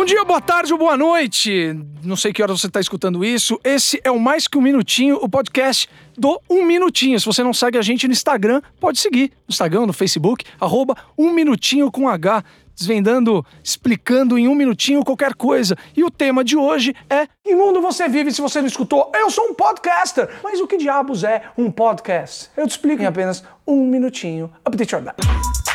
Bom dia, boa tarde ou boa noite. Não sei que hora você está escutando isso. Esse é o Mais Que Um Minutinho, o podcast do Um Minutinho. Se você não segue a gente no Instagram, pode seguir. No Instagram, no Facebook, arroba Um Minutinho com H. Desvendando, explicando em um minutinho qualquer coisa. E o tema de hoje é Em mundo você vive se você não escutou? Eu sou um podcaster! Mas o que diabos é um podcast? Eu te explico em apenas um minutinho. Update your life.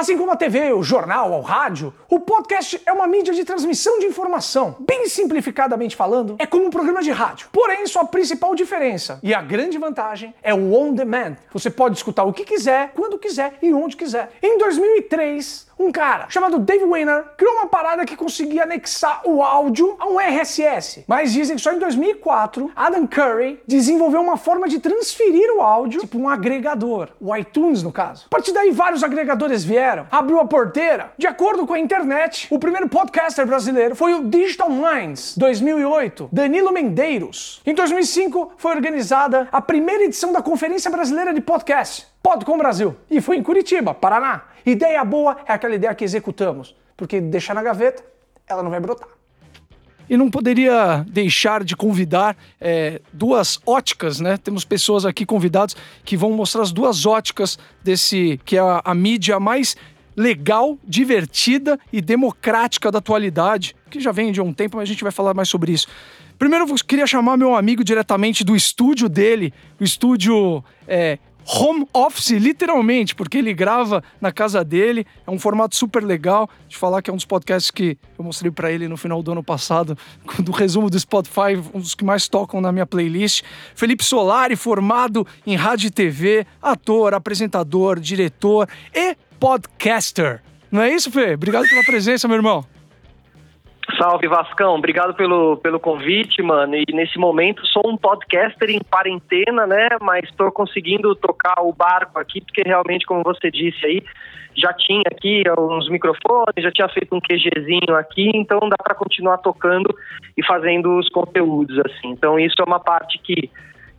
Assim como a TV, o jornal, o rádio, o podcast é uma mídia de transmissão de informação. Bem simplificadamente falando, é como um programa de rádio. Porém, sua principal diferença e a grande vantagem é o on demand. Você pode escutar o que quiser, quando quiser e onde quiser. Em 2003, um cara chamado Dave Weiner criou uma parada que conseguia anexar o áudio a um RSS. Mas dizem que só em 2004, Adam Curry desenvolveu uma forma de transferir o áudio, tipo um agregador, o iTunes no caso. A partir daí, vários agregadores vieram, abriu a porteira. De acordo com a internet, o primeiro podcaster brasileiro foi o Digital Minds, 2008, Danilo Mendeiros. Em 2005, foi organizada a primeira edição da Conferência Brasileira de Podcast. Podcom Brasil. E foi em Curitiba, Paraná. Ideia boa é aquela ideia que executamos, porque deixar na gaveta, ela não vai brotar. E não poderia deixar de convidar é, duas óticas, né? Temos pessoas aqui convidados que vão mostrar as duas óticas desse que é a, a mídia mais legal, divertida e democrática da atualidade, que já vem de um tempo, mas a gente vai falar mais sobre isso. Primeiro, eu queria chamar meu amigo diretamente do estúdio dele, o estúdio é, home office, literalmente, porque ele grava na casa dele. É um formato super legal. De falar que é um dos podcasts que eu mostrei para ele no final do ano passado, do resumo do Spotify, um dos que mais tocam na minha playlist. Felipe Solari, formado em rádio e TV, ator, apresentador, diretor e podcaster. Não é isso, Fê? Obrigado pela presença, meu irmão. Salve Vascão, obrigado pelo, pelo convite, mano. E nesse momento sou um podcaster em quarentena, né? Mas estou conseguindo tocar o barco aqui, porque realmente, como você disse aí, já tinha aqui uns microfones, já tinha feito um QGzinho aqui, então dá para continuar tocando e fazendo os conteúdos, assim. Então isso é uma parte que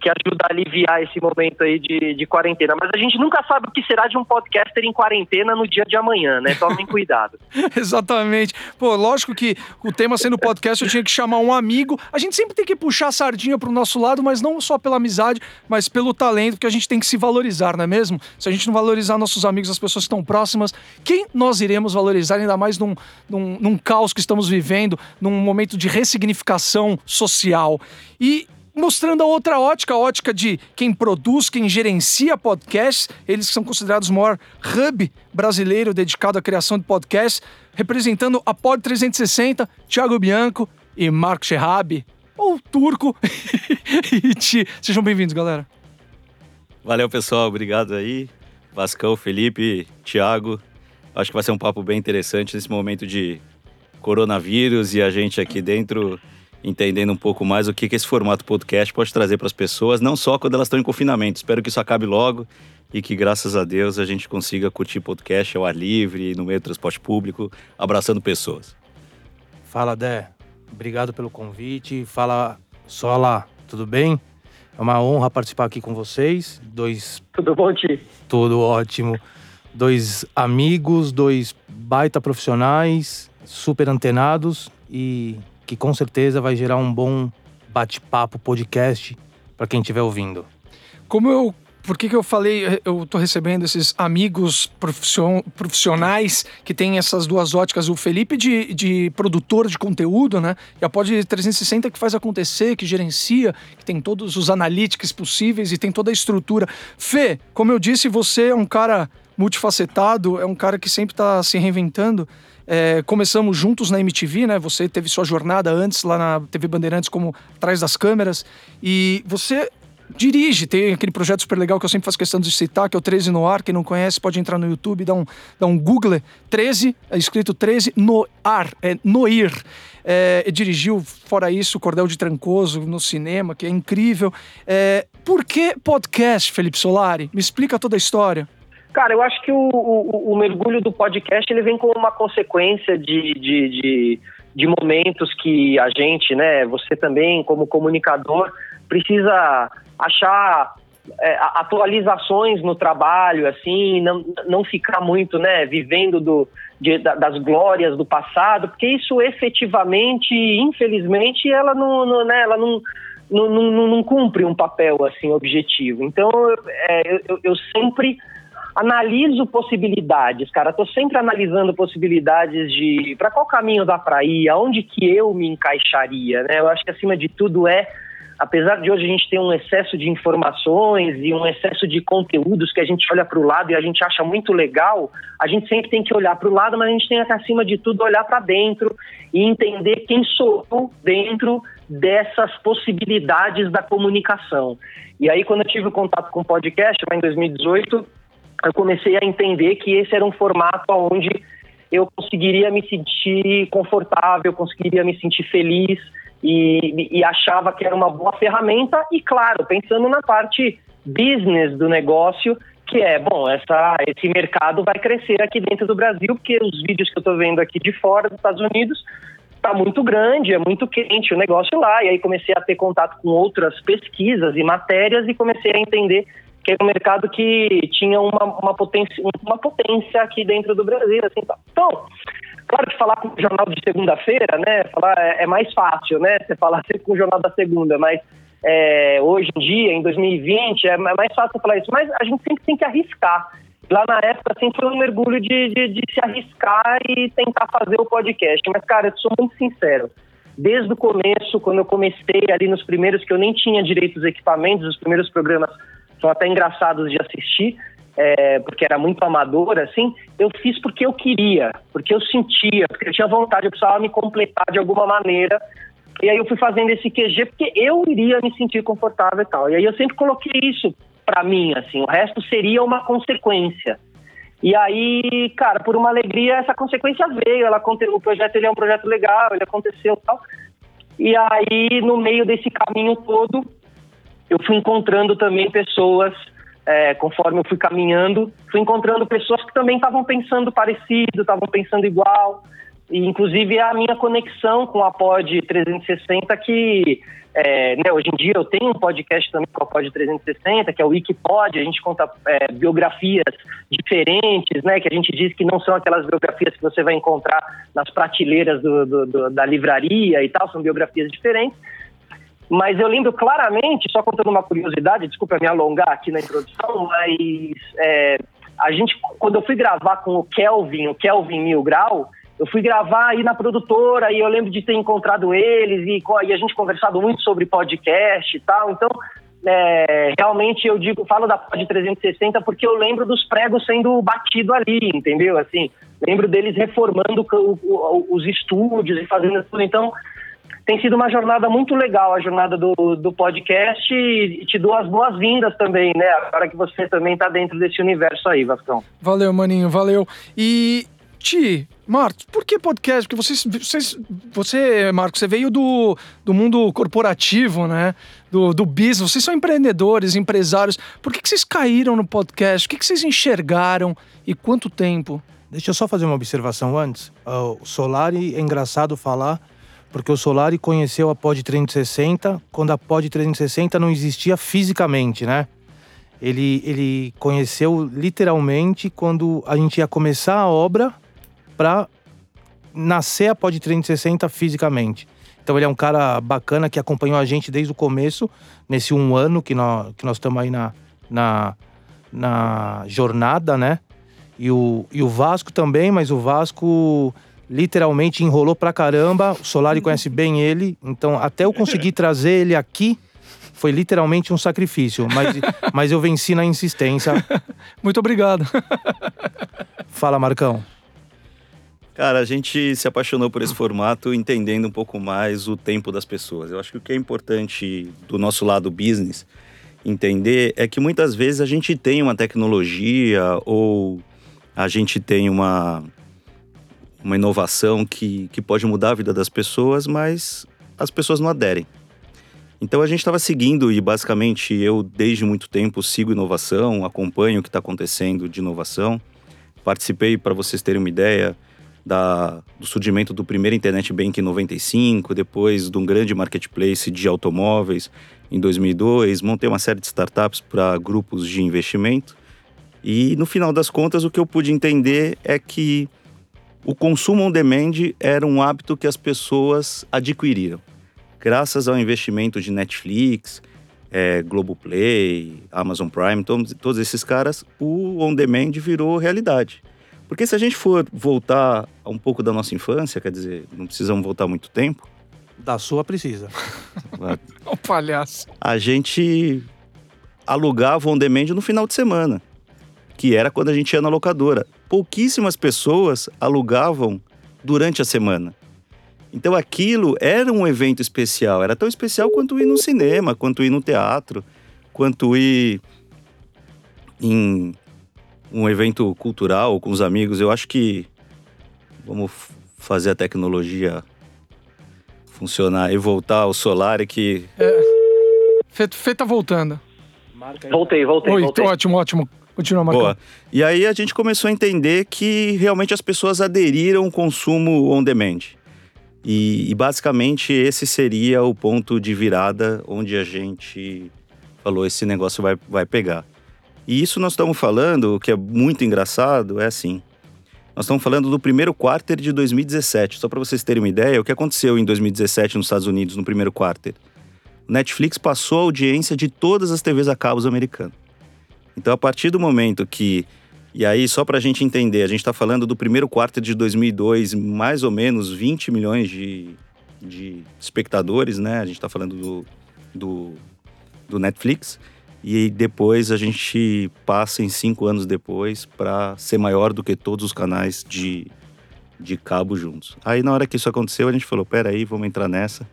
que ajuda a aliviar esse momento aí de, de quarentena. Mas a gente nunca sabe o que será de um podcaster em quarentena no dia de amanhã, né? Tomem cuidado. Exatamente. Pô, lógico que o tema sendo podcast, eu tinha que chamar um amigo. A gente sempre tem que puxar a sardinha pro nosso lado, mas não só pela amizade, mas pelo talento, que a gente tem que se valorizar, não é mesmo? Se a gente não valorizar nossos amigos, as pessoas que estão próximas, quem nós iremos valorizar, ainda mais num, num, num caos que estamos vivendo, num momento de ressignificação social. E mostrando a outra ótica, a ótica de quem produz, quem gerencia podcasts, eles são considerados o maior hub brasileiro dedicado à criação de podcasts, representando a Pod 360, Thiago Bianco e Marco Scherrabi, ou Turco. Sejam bem-vindos, galera. Valeu, pessoal. Obrigado aí. Vascão, Felipe, Thiago. Acho que vai ser um papo bem interessante nesse momento de coronavírus e a gente aqui dentro entendendo um pouco mais o que, que esse formato podcast pode trazer para as pessoas, não só quando elas estão em confinamento. Espero que isso acabe logo e que, graças a Deus, a gente consiga curtir podcast ao ar livre, no meio do transporte público, abraçando pessoas. Fala, Dé. Obrigado pelo convite. Fala, Sola, tudo bem? É uma honra participar aqui com vocês. Dois. Tudo bom, Ti? Tudo ótimo. Dois amigos, dois baita profissionais, super antenados e que com certeza vai gerar um bom bate-papo, podcast para quem estiver ouvindo. Como eu por que, que eu falei, eu tô recebendo esses amigos profissionais que têm essas duas óticas, o Felipe de, de produtor de conteúdo, né? E a Pod 360 que faz acontecer, que gerencia, que tem todos os analytics possíveis e tem toda a estrutura. Fê, como eu disse, você é um cara multifacetado, é um cara que sempre está se reinventando. É, começamos juntos na MTV, né? Você teve sua jornada antes lá na TV Bandeirantes como atrás das câmeras e você dirige, tem aquele projeto super legal que eu sempre faço questão de citar, que é o 13 no ar. Quem não conhece pode entrar no YouTube, dar um, dar um Google. 13, é escrito 13 no ar, é Noir. É, dirigiu, fora isso, Cordel de Trancoso no cinema, que é incrível. É, por que podcast, Felipe Solari? Me explica toda a história. Cara, eu acho que o, o, o, mergulho do podcast ele vem como uma consequência de, de, de, de, momentos que a gente, né, você também, como comunicador, precisa achar é, atualizações no trabalho, assim, não, não ficar muito, né, vivendo do, de, das glórias do passado, porque isso efetivamente, infelizmente, ela não, não né, ela não, não, não, não, cumpre um papel assim objetivo. Então, é, eu, eu sempre analiso possibilidades, cara. Estou sempre analisando possibilidades de para qual caminho dá para ir, aonde que eu me encaixaria, né? Eu acho que acima de tudo é apesar de hoje a gente ter um excesso de informações e um excesso de conteúdos que a gente olha para o lado e a gente acha muito legal, a gente sempre tem que olhar para o lado, mas a gente tem que, acima de tudo, olhar para dentro e entender quem sou eu dentro dessas possibilidades da comunicação. E aí, quando eu tive contato com o podcast, lá em 2018, eu comecei a entender que esse era um formato onde eu conseguiria me sentir confortável, conseguiria me sentir feliz, e, e achava que era uma boa ferramenta. E, claro, pensando na parte business do negócio, que é, bom, essa, esse mercado vai crescer aqui dentro do Brasil, porque os vídeos que eu estou vendo aqui de fora dos Estados Unidos está muito grande, é muito quente o negócio lá, e aí comecei a ter contato com outras pesquisas e matérias e comecei a entender que era um mercado que tinha uma, uma, potência, uma potência aqui dentro do Brasil. Assim, então, Claro que falar com o jornal de segunda-feira, né? Falar é, é, mais fácil, né? Você falar sempre com o jornal da segunda, mas é, hoje em dia, em 2020, é mais fácil falar isso. Mas a gente sempre tem que arriscar. Lá na época, sempre foi um mergulho de, de, de se arriscar e tentar fazer o podcast. Mas, cara, eu sou muito sincero. Desde o começo, quando eu comecei ali nos primeiros, que eu nem tinha direito aos equipamentos, os primeiros programas são até engraçados de assistir, é, porque era muito amador, assim, eu fiz porque eu queria, porque eu sentia, porque eu tinha vontade, eu precisava me completar de alguma maneira. E aí eu fui fazendo esse QG porque eu iria me sentir confortável e tal. E aí eu sempre coloquei isso para mim, assim, o resto seria uma consequência. E aí, cara, por uma alegria, essa consequência veio. Ela, o projeto ele é um projeto legal, ele aconteceu e tal. E aí, no meio desse caminho todo, eu fui encontrando também pessoas é, conforme eu fui caminhando, fui encontrando pessoas que também estavam pensando parecido, estavam pensando igual. E, inclusive, a minha conexão com a Pod 360, que é, né, hoje em dia eu tenho um podcast também com a Pod 360, que é o Wikipod, a gente conta é, biografias diferentes, né, que a gente diz que não são aquelas biografias que você vai encontrar nas prateleiras do, do, do, da livraria e tal, são biografias diferentes. Mas eu lembro claramente, só contando uma curiosidade, desculpa me alongar aqui na introdução, mas é, a gente, quando eu fui gravar com o Kelvin, o Kelvin Mil Grau, eu fui gravar aí na produtora e eu lembro de ter encontrado eles e, e a gente conversado muito sobre podcast e tal. Então, é, realmente eu digo, falo da Pod 360 porque eu lembro dos pregos sendo batido ali, entendeu? Assim, lembro deles reformando o, o, os estúdios e fazendo tudo. Então, tem sido uma jornada muito legal, a jornada do, do podcast, e te dou as boas-vindas também, né? Agora que você também está dentro desse universo aí, Vascão. Valeu, maninho, valeu. E, Ti, Marcos, por que podcast? Porque vocês, vocês, você, Marcos, você veio do, do mundo corporativo, né? Do, do business, vocês são empreendedores, empresários. Por que, que vocês caíram no podcast? O que, que vocês enxergaram e quanto tempo? Deixa eu só fazer uma observação antes. O Solari é engraçado falar porque o Solari conheceu a Pod 360 quando a Pod 360 não existia fisicamente, né? Ele, ele conheceu literalmente quando a gente ia começar a obra para nascer a Pod 360 fisicamente. Então ele é um cara bacana que acompanhou a gente desde o começo, nesse um ano que nós que nós estamos aí na, na, na jornada, né? E o, e o Vasco também, mas o Vasco literalmente enrolou pra caramba. O Solari conhece bem ele, então até eu conseguir trazer ele aqui foi literalmente um sacrifício, mas, mas eu venci na insistência. Muito obrigado. Fala, Marcão. Cara, a gente se apaixonou por esse formato entendendo um pouco mais o tempo das pessoas. Eu acho que o que é importante do nosso lado business entender é que muitas vezes a gente tem uma tecnologia ou a gente tem uma uma inovação que, que pode mudar a vida das pessoas, mas as pessoas não aderem. Então a gente estava seguindo e basicamente eu desde muito tempo sigo inovação, acompanho o que está acontecendo de inovação. Participei, para vocês terem uma ideia, da, do surgimento do primeiro Internet Bank em 95, depois de um grande marketplace de automóveis em 2002, montei uma série de startups para grupos de investimento. E no final das contas, o que eu pude entender é que o consumo on demand era um hábito que as pessoas adquiriram. Graças ao investimento de Netflix, é, Globoplay, Amazon Prime, todos, todos esses caras, o on demand virou realidade. Porque se a gente for voltar a um pouco da nossa infância, quer dizer, não precisamos voltar muito tempo. Da sua precisa. o palhaço. A gente alugava on demand no final de semana, que era quando a gente ia na locadora. Pouquíssimas pessoas alugavam durante a semana. Então aquilo era um evento especial, era tão especial quanto ir no cinema, quanto ir no teatro, quanto ir em um evento cultural com os amigos, eu acho que vamos fazer a tecnologia funcionar e voltar ao solar e que. É. Fê, Fê tá voltando. Voltei, voltei, Oi, voltei. ótimo, ótimo. Continua marcando. Boa. E aí a gente começou a entender que realmente as pessoas aderiram ao consumo on demand. E, e basicamente esse seria o ponto de virada onde a gente falou: esse negócio vai, vai pegar. E isso nós estamos falando, o que é muito engraçado, é assim. Nós estamos falando do primeiro quarter de 2017. Só para vocês terem uma ideia, o que aconteceu em 2017 nos Estados Unidos, no primeiro quarter. Netflix passou a audiência de todas as TVs a cabos americanas. Então, a partir do momento que. E aí, só para a gente entender, a gente está falando do primeiro quarto de 2002, mais ou menos 20 milhões de, de espectadores, né? A gente está falando do, do, do Netflix. E depois a gente passa em cinco anos depois para ser maior do que todos os canais de, de cabo juntos. Aí na hora que isso aconteceu, a gente falou: peraí, vamos entrar nessa,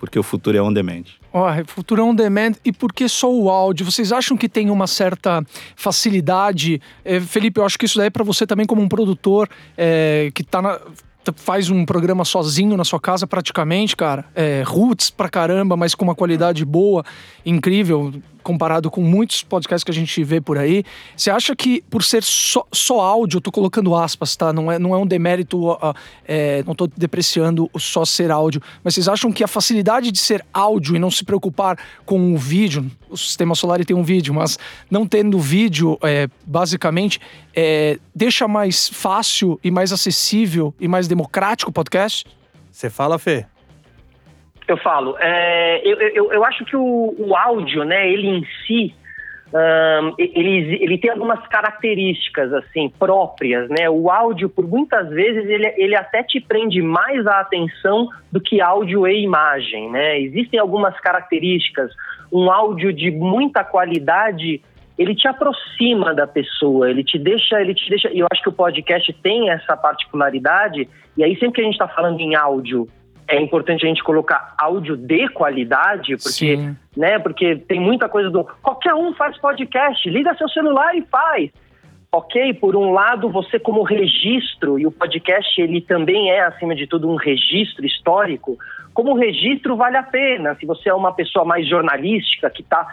porque o futuro é on demand. Oh, futuro é on demand e por que só o áudio? Vocês acham que tem uma certa facilidade? É, Felipe, eu acho que isso daí é para você também como um produtor é, que tá na faz um programa sozinho na sua casa praticamente, cara. É, roots pra caramba, mas com uma qualidade boa, incrível, comparado com muitos podcasts que a gente vê por aí. Você acha que por ser só, só áudio, tô colocando aspas, tá? Não é, não é um demérito, uh, é, não tô depreciando só ser áudio, mas vocês acham que a facilidade de ser áudio e não se preocupar com o vídeo, o sistema solar tem um vídeo, mas não tendo vídeo, é, basicamente, é, deixa mais fácil e mais acessível e mais democrático o podcast? Você fala, Fê? Eu falo. É, eu, eu, eu, acho que o, o, áudio, né, ele em si, um, ele, ele tem algumas características assim próprias, né? O áudio, por muitas vezes, ele, ele até te prende mais a atenção do que áudio e imagem, né? Existem algumas características. Um áudio de muita qualidade ele te aproxima da pessoa, ele te deixa, ele te deixa. E eu acho que o podcast tem essa particularidade. E aí sempre que a gente está falando em áudio, é importante a gente colocar áudio de qualidade, porque, Sim. né, porque tem muita coisa do qualquer um faz podcast, liga seu celular e faz. Ok, por um lado, você como registro, e o podcast ele também é, acima de tudo, um registro histórico, como registro vale a pena. Se você é uma pessoa mais jornalística, que está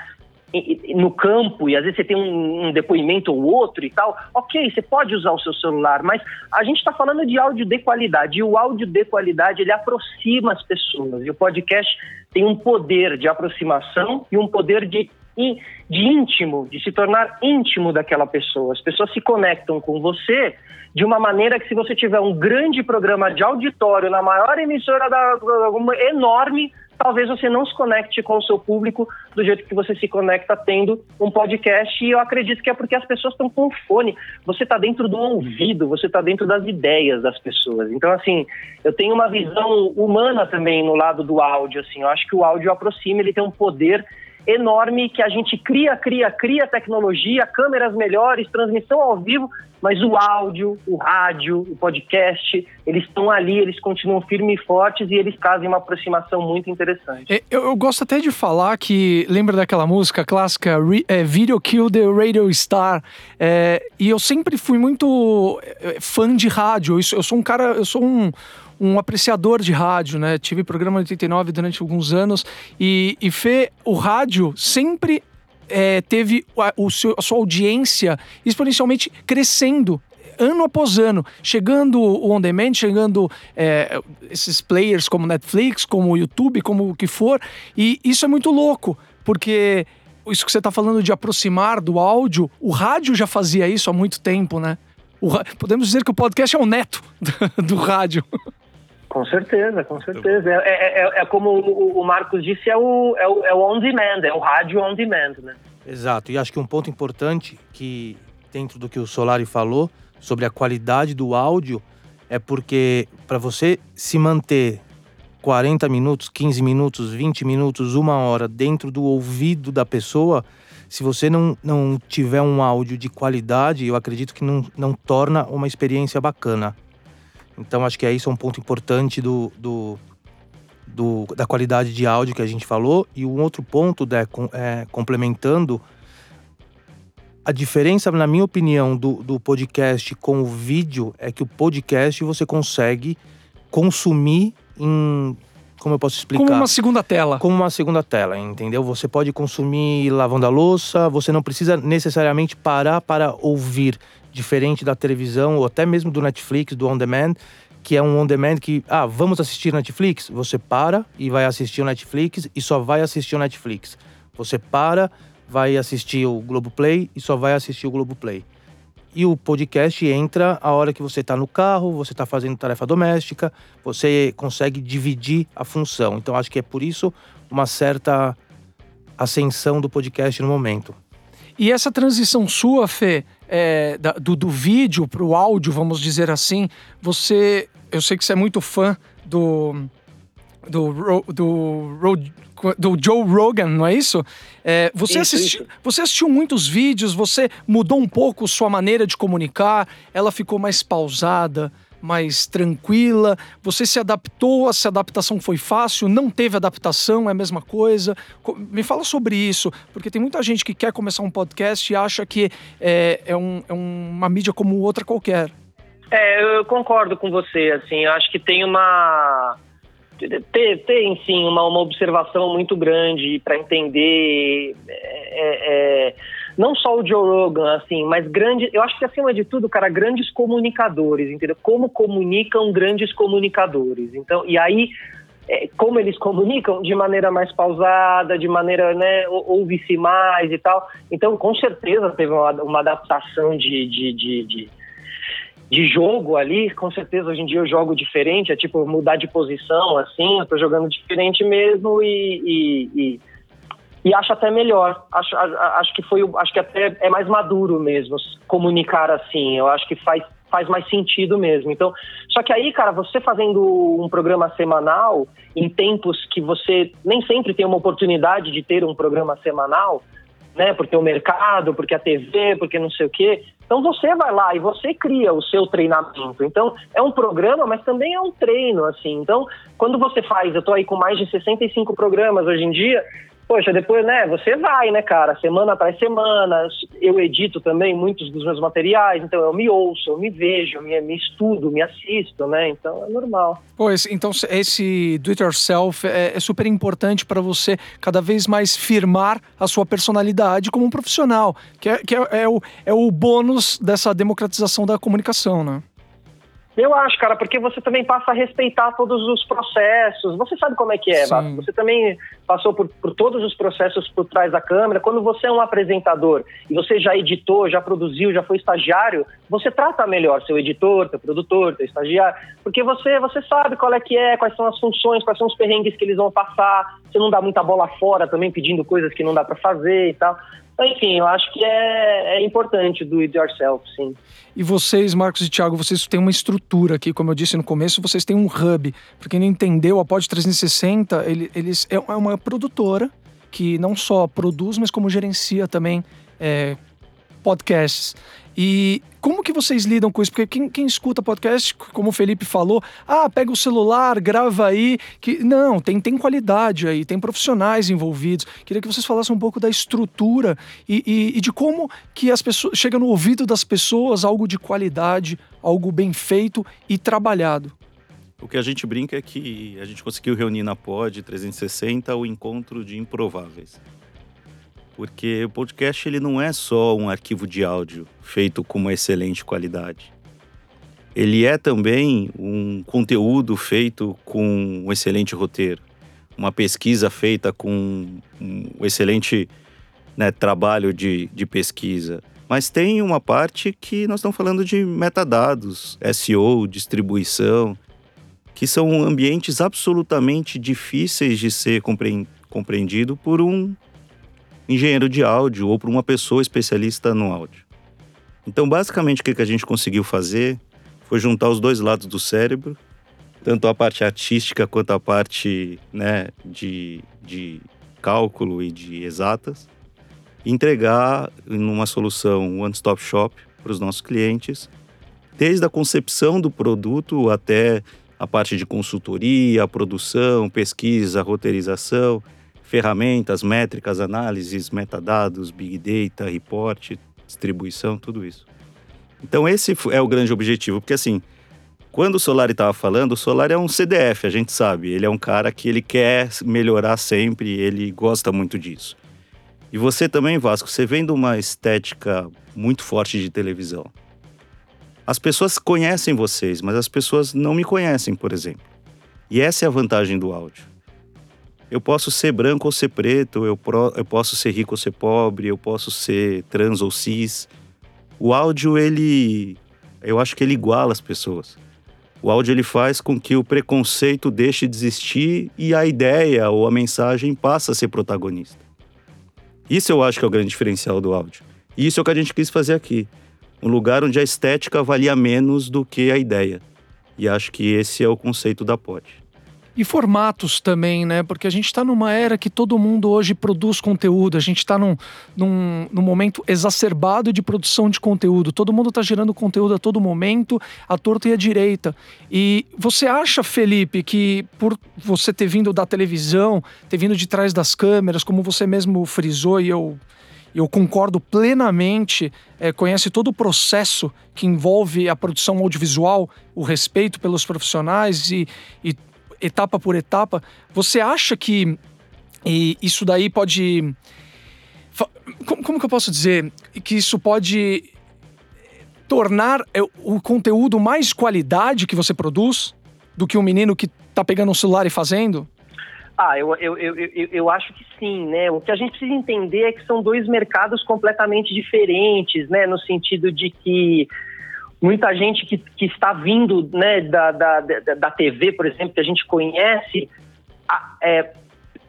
no campo e às vezes você tem um, um, depoimento ou outro e tal, ok, você pode usar o seu celular, mas a gente está falando de áudio de qualidade e o áudio de qualidade ele aproxima as pessoas e o podcast tem um poder de aproximação e um poder de, de íntimo, de se tornar íntimo daquela pessoa. As pessoas se conectam com você de uma maneira que se você tiver um grande programa de auditório na maior emissora da, enorme talvez você não se conecte com o seu público do jeito que você se conecta tendo um podcast. E eu acredito que é porque as pessoas estão com fone. Você está dentro do ouvido, você está dentro das ideias das pessoas. Então, assim, eu tenho uma visão humana também no lado do áudio. Assim, eu acho que o áudio aproxima, ele tem um poder enorme que a gente cria, cria, cria tecnologia, câmeras melhores, transmissão ao vivo, mas o áudio, o rádio, o podcast, eles estão ali, eles continuam firmes e fortes e eles fazem uma aproximação muito interessante. É, eu, eu gosto até de falar que, lembra daquela música clássica, Re, é, Video Kill the Radio Star? É, e eu sempre fui muito é, fã de rádio, eu, eu sou um cara, eu sou um um apreciador de rádio, né? Tive programa 89 durante alguns anos e, e Fê, o rádio sempre é, teve a, o seu, a sua audiência exponencialmente crescendo ano após ano, chegando o on demand, chegando é, esses players como Netflix, como YouTube, como o que for, e isso é muito louco, porque isso que você está falando de aproximar do áudio, o rádio já fazia isso há muito tempo, né? Podemos dizer que o podcast é o neto do rádio. Com certeza, com certeza. É, é, é, é como o, Marcos disse, é o, é, o, é o on demand, é o rádio on demand, né? Exato. E acho que um ponto importante que, dentro do que o Solari falou, sobre a qualidade do áudio, é porque para você se manter 40 minutos, 15 minutos, 20 minutos, uma hora dentro do ouvido da pessoa, se você não, não tiver um áudio de qualidade, eu acredito que não, não torna uma experiência bacana. Então acho que é isso é um ponto importante do, do, do, da qualidade de áudio que a gente falou. E um outro ponto, né, com, é, complementando, a diferença, na minha opinião, do, do podcast com o vídeo é que o podcast você consegue consumir em como eu posso explicar? Como uma segunda tela. Como uma segunda tela, entendeu? Você pode consumir lavando a louça, você não precisa necessariamente parar para ouvir, diferente da televisão ou até mesmo do Netflix, do on demand, que é um on demand que, ah, vamos assistir Netflix? Você para e vai assistir o Netflix e só vai assistir o Netflix. Você para, vai assistir o Globoplay e só vai assistir o Globoplay. E o podcast entra a hora que você está no carro, você está fazendo tarefa doméstica, você consegue dividir a função. Então acho que é por isso uma certa ascensão do podcast no momento. E essa transição sua, Fê, é, da, do, do vídeo para o áudio, vamos dizer assim, você. Eu sei que você é muito fã do. Do, do, do, Joe Rogan, não é isso? É, você, isso, assisti, isso. você assistiu muitos vídeos, você mudou um pouco sua maneira de comunicar, ela ficou mais pausada, mais tranquila. Você se adaptou, essa adaptação foi fácil, não teve adaptação, é a mesma coisa. Me fala sobre isso, porque tem muita gente que quer começar um podcast e acha que é, é, um, é uma mídia como outra qualquer. É, eu concordo com você, assim, eu acho que tem uma ter, tem sim uma, uma observação muito grande para entender é, é, é, não só o Joe Rogan, assim, mas grande, eu acho que acima de tudo, cara, grandes comunicadores, entendeu? Como comunicam grandes comunicadores. Então, e aí é, como eles comunicam de maneira mais pausada, de maneira, né, ouve-se mais e tal. Então, com certeza teve uma, uma adaptação de, de, de, de de jogo ali, com certeza hoje em dia eu jogo diferente, é tipo mudar de posição, assim, eu tô jogando diferente mesmo e, e, e, e acho até melhor. Acho, acho que foi, acho que até é mais maduro mesmo comunicar assim. Eu acho que faz, faz mais sentido mesmo. Então, só que aí, cara, você fazendo um programa semanal em tempos que você nem sempre tem uma oportunidade de ter um programa semanal, né? Porque o mercado, porque a TV, porque não sei o quê. Então você vai lá e você cria o seu treinamento. Então é um programa, mas também é um treino, assim. Então, quando você faz, eu estou aí com mais de 65 programas hoje em dia, Poxa, depois, né, você vai, né, cara, semana após semana, eu edito também muitos dos meus materiais, então eu me ouço, eu me vejo, eu me, me estudo, me assisto, né, então é normal. Pois, então esse do it yourself é, é super importante para você cada vez mais firmar a sua personalidade como um profissional, que é, que é, é, o, é o bônus dessa democratização da comunicação, né? Eu acho, cara, porque você também passa a respeitar todos os processos. Você sabe como é que é, Sim. Você também passou por, por, todos os processos por trás da câmera. Quando você é um apresentador e você já editou, já produziu, já foi estagiário, você trata melhor seu editor, seu produtor, seu estagiário, porque você, você sabe qual é que é, quais são as funções, quais são os perrengues que eles vão passar. Você não dá muita bola fora também pedindo coisas que não dá para fazer e tal. Enfim, eu acho que é, é importante do it yourself, sim. E vocês, Marcos e Thiago, vocês têm uma estrutura aqui, como eu disse no começo, vocês têm um hub. Para quem não entendeu, a Pod 360, ele, eles é, é uma produtora que não só produz, mas como gerencia também é, podcasts. E como que vocês lidam com isso? Porque quem, quem, escuta podcast, como o Felipe falou, ah, pega o celular, grava aí. Que Não, tem, tem qualidade aí, tem profissionais envolvidos. Queria que vocês falassem um pouco da estrutura e, e, e de como que as pessoas chega no ouvido das pessoas algo de qualidade, algo bem feito e trabalhado. O que a gente brinca é que a gente conseguiu reunir na Pod 360 o encontro de improváveis porque o podcast ele não é só um arquivo de áudio feito com uma excelente qualidade. ele é também um conteúdo feito com um excelente roteiro, uma pesquisa feita com um excelente né, trabalho de, de pesquisa. Mas tem uma parte que nós estamos falando de metadados, SEO, distribuição, que são ambientes absolutamente difíceis de ser compreendido por um engenheiro de áudio ou por uma pessoa especialista no áudio. Então, basicamente, o que a gente conseguiu fazer foi juntar os dois lados do cérebro, tanto a parte artística quanto a parte né, de, de cálculo e de exatas, e entregar numa solução one-stop shop para os nossos clientes, desde a concepção do produto até a parte de consultoria, produção, pesquisa, roteirização, ferramentas, métricas, análises, metadados, big data, report, distribuição, tudo isso. Então esse é o grande objetivo, porque assim, quando o Solari estava falando, o Solari é um CDF, a gente sabe. Ele é um cara que ele quer melhorar sempre, ele gosta muito disso. E você também, Vasco, você vem de uma estética muito forte de televisão. As pessoas conhecem vocês, mas as pessoas não me conhecem, por exemplo. E essa é a vantagem do áudio. Eu posso ser branco ou ser preto, eu, pro, eu posso ser rico ou ser pobre, eu posso ser trans ou cis. O áudio, ele. Eu acho que ele iguala as pessoas. O áudio ele faz com que o preconceito deixe de existir e a ideia ou a mensagem passa a ser protagonista. Isso eu acho que é o grande diferencial do áudio. E isso é o que a gente quis fazer aqui um lugar onde a estética valia menos do que a ideia. E acho que esse é o conceito da pod. E formatos também, né? Porque a gente está numa era que todo mundo hoje produz conteúdo, a gente está num, num, num, momento exacerbado de produção de conteúdo. Todo mundo está gerando conteúdo a todo momento, à torta e à direita. E você acha, Felipe, que por você ter vindo da televisão, ter vindo de trás das câmeras, como você mesmo frisou e eu eu concordo plenamente, é, conhece todo o processo que envolve a produção audiovisual, o respeito pelos profissionais e, e etapa por etapa. Você acha que isso daí pode. Como, como que eu posso dizer? Que isso pode tornar é, o conteúdo mais qualidade que você produz do que um menino que está pegando um celular e fazendo? Ah, eu, eu, eu, eu acho que sim, né? O que a gente precisa entender é que são dois mercados completamente diferentes, né? No sentido de que muita gente que, que está vindo né, da, da, da TV, por exemplo, que a gente conhece, é,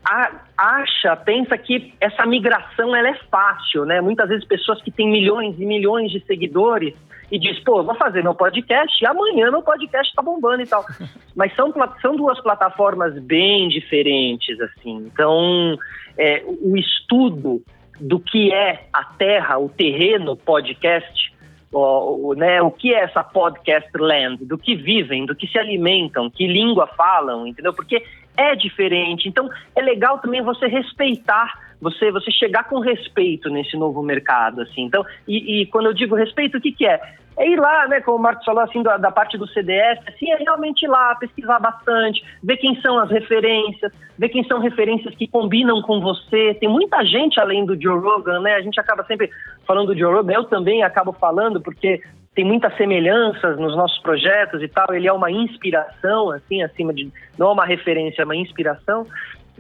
a, acha, pensa que essa migração ela é fácil, né? Muitas vezes pessoas que têm milhões e milhões de seguidores e diz, pô, vou fazer meu podcast e amanhã meu podcast tá bombando e tal. Mas são, são duas plataformas bem diferentes, assim. Então, é, o estudo do que é a terra, o terreno podcast, o, o, né, o que é essa podcast land, do que vivem, do que se alimentam, que língua falam, entendeu? Porque é diferente. Então, é legal também você respeitar você você chegar com respeito nesse novo mercado, assim. Então, e, e quando eu digo respeito, o que, que é? É ir lá, né, como o Marcos falou, assim, da, da, parte do CDS, assim, é realmente ir lá, pesquisar bastante, ver quem são as referências, ver quem são referências que combinam com você. Tem muita gente além do Joe Rogan, né? A gente acaba sempre falando do Joe Rogan, eu também acabo falando, porque tem muitas semelhanças nos nossos projetos e tal. Ele é uma inspiração, assim, acima de. Não é uma referência, é uma inspiração.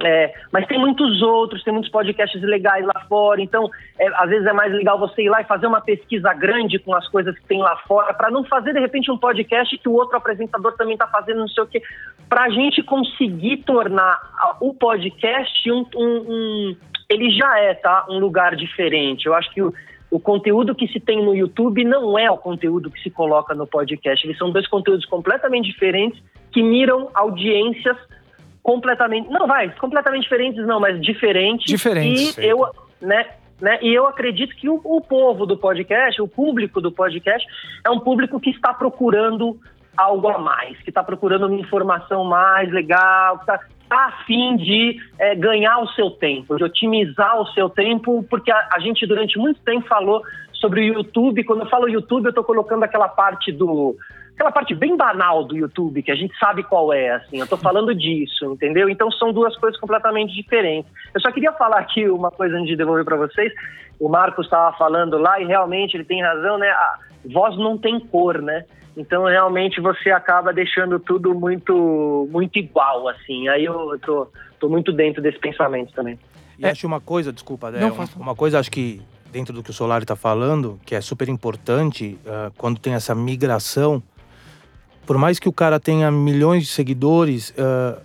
É, mas tem muitos outros, tem muitos podcasts legais lá fora, então é, às vezes é mais legal você ir lá e fazer uma pesquisa grande com as coisas que tem lá fora, para não fazer de repente um podcast que o outro apresentador também está fazendo, não sei o quê, para a gente conseguir tornar o podcast um, um, um, Ele já é, tá? Um lugar diferente. Eu acho que o, o conteúdo que se tem no YouTube não é o conteúdo que se coloca no podcast. Eles são dois conteúdos completamente diferentes que miram audiências completamente. Não, vai, completamente diferentes, não, mas diferentes. Diferentes. E eu, né, né, e eu acredito que o, o povo do podcast, o público do podcast, é um público que está procurando algo a mais, que está procurando uma informação mais legal, que está tá afim de é, ganhar o seu tempo, de otimizar o seu tempo, porque a, a, gente durante muito tempo falou sobre o YouTube. Quando eu falo YouTube, eu estou colocando aquela parte do aquela parte bem banal do YouTube, que a gente sabe qual é, assim, eu tô falando disso, entendeu? Então são duas coisas completamente diferentes. Eu só queria falar aqui uma coisa antes de devolver para vocês. O Marcos estava falando lá e realmente ele tem razão, né? voz não tem cor, né? Então realmente você acaba deixando tudo muito muito igual, assim. Aí eu tô, tô muito dentro desse pensamento também. E é. acho uma coisa, desculpa, Dé, uma, uma coisa acho que dentro do que o Solari está falando, que é super importante uh, quando tem essa migração, por mais que o cara tenha milhões de seguidores, uh,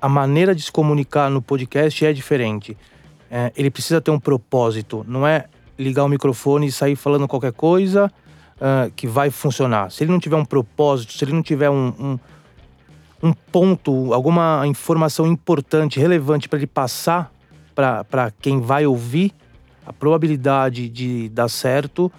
a maneira de se comunicar no podcast é diferente. Uh, ele precisa ter um propósito, não é ligar o microfone e sair falando qualquer coisa uh, que vai funcionar. Se ele não tiver um propósito, se ele não tiver um, um, um ponto, alguma informação importante, relevante para ele passar para quem vai ouvir, a probabilidade de dar certo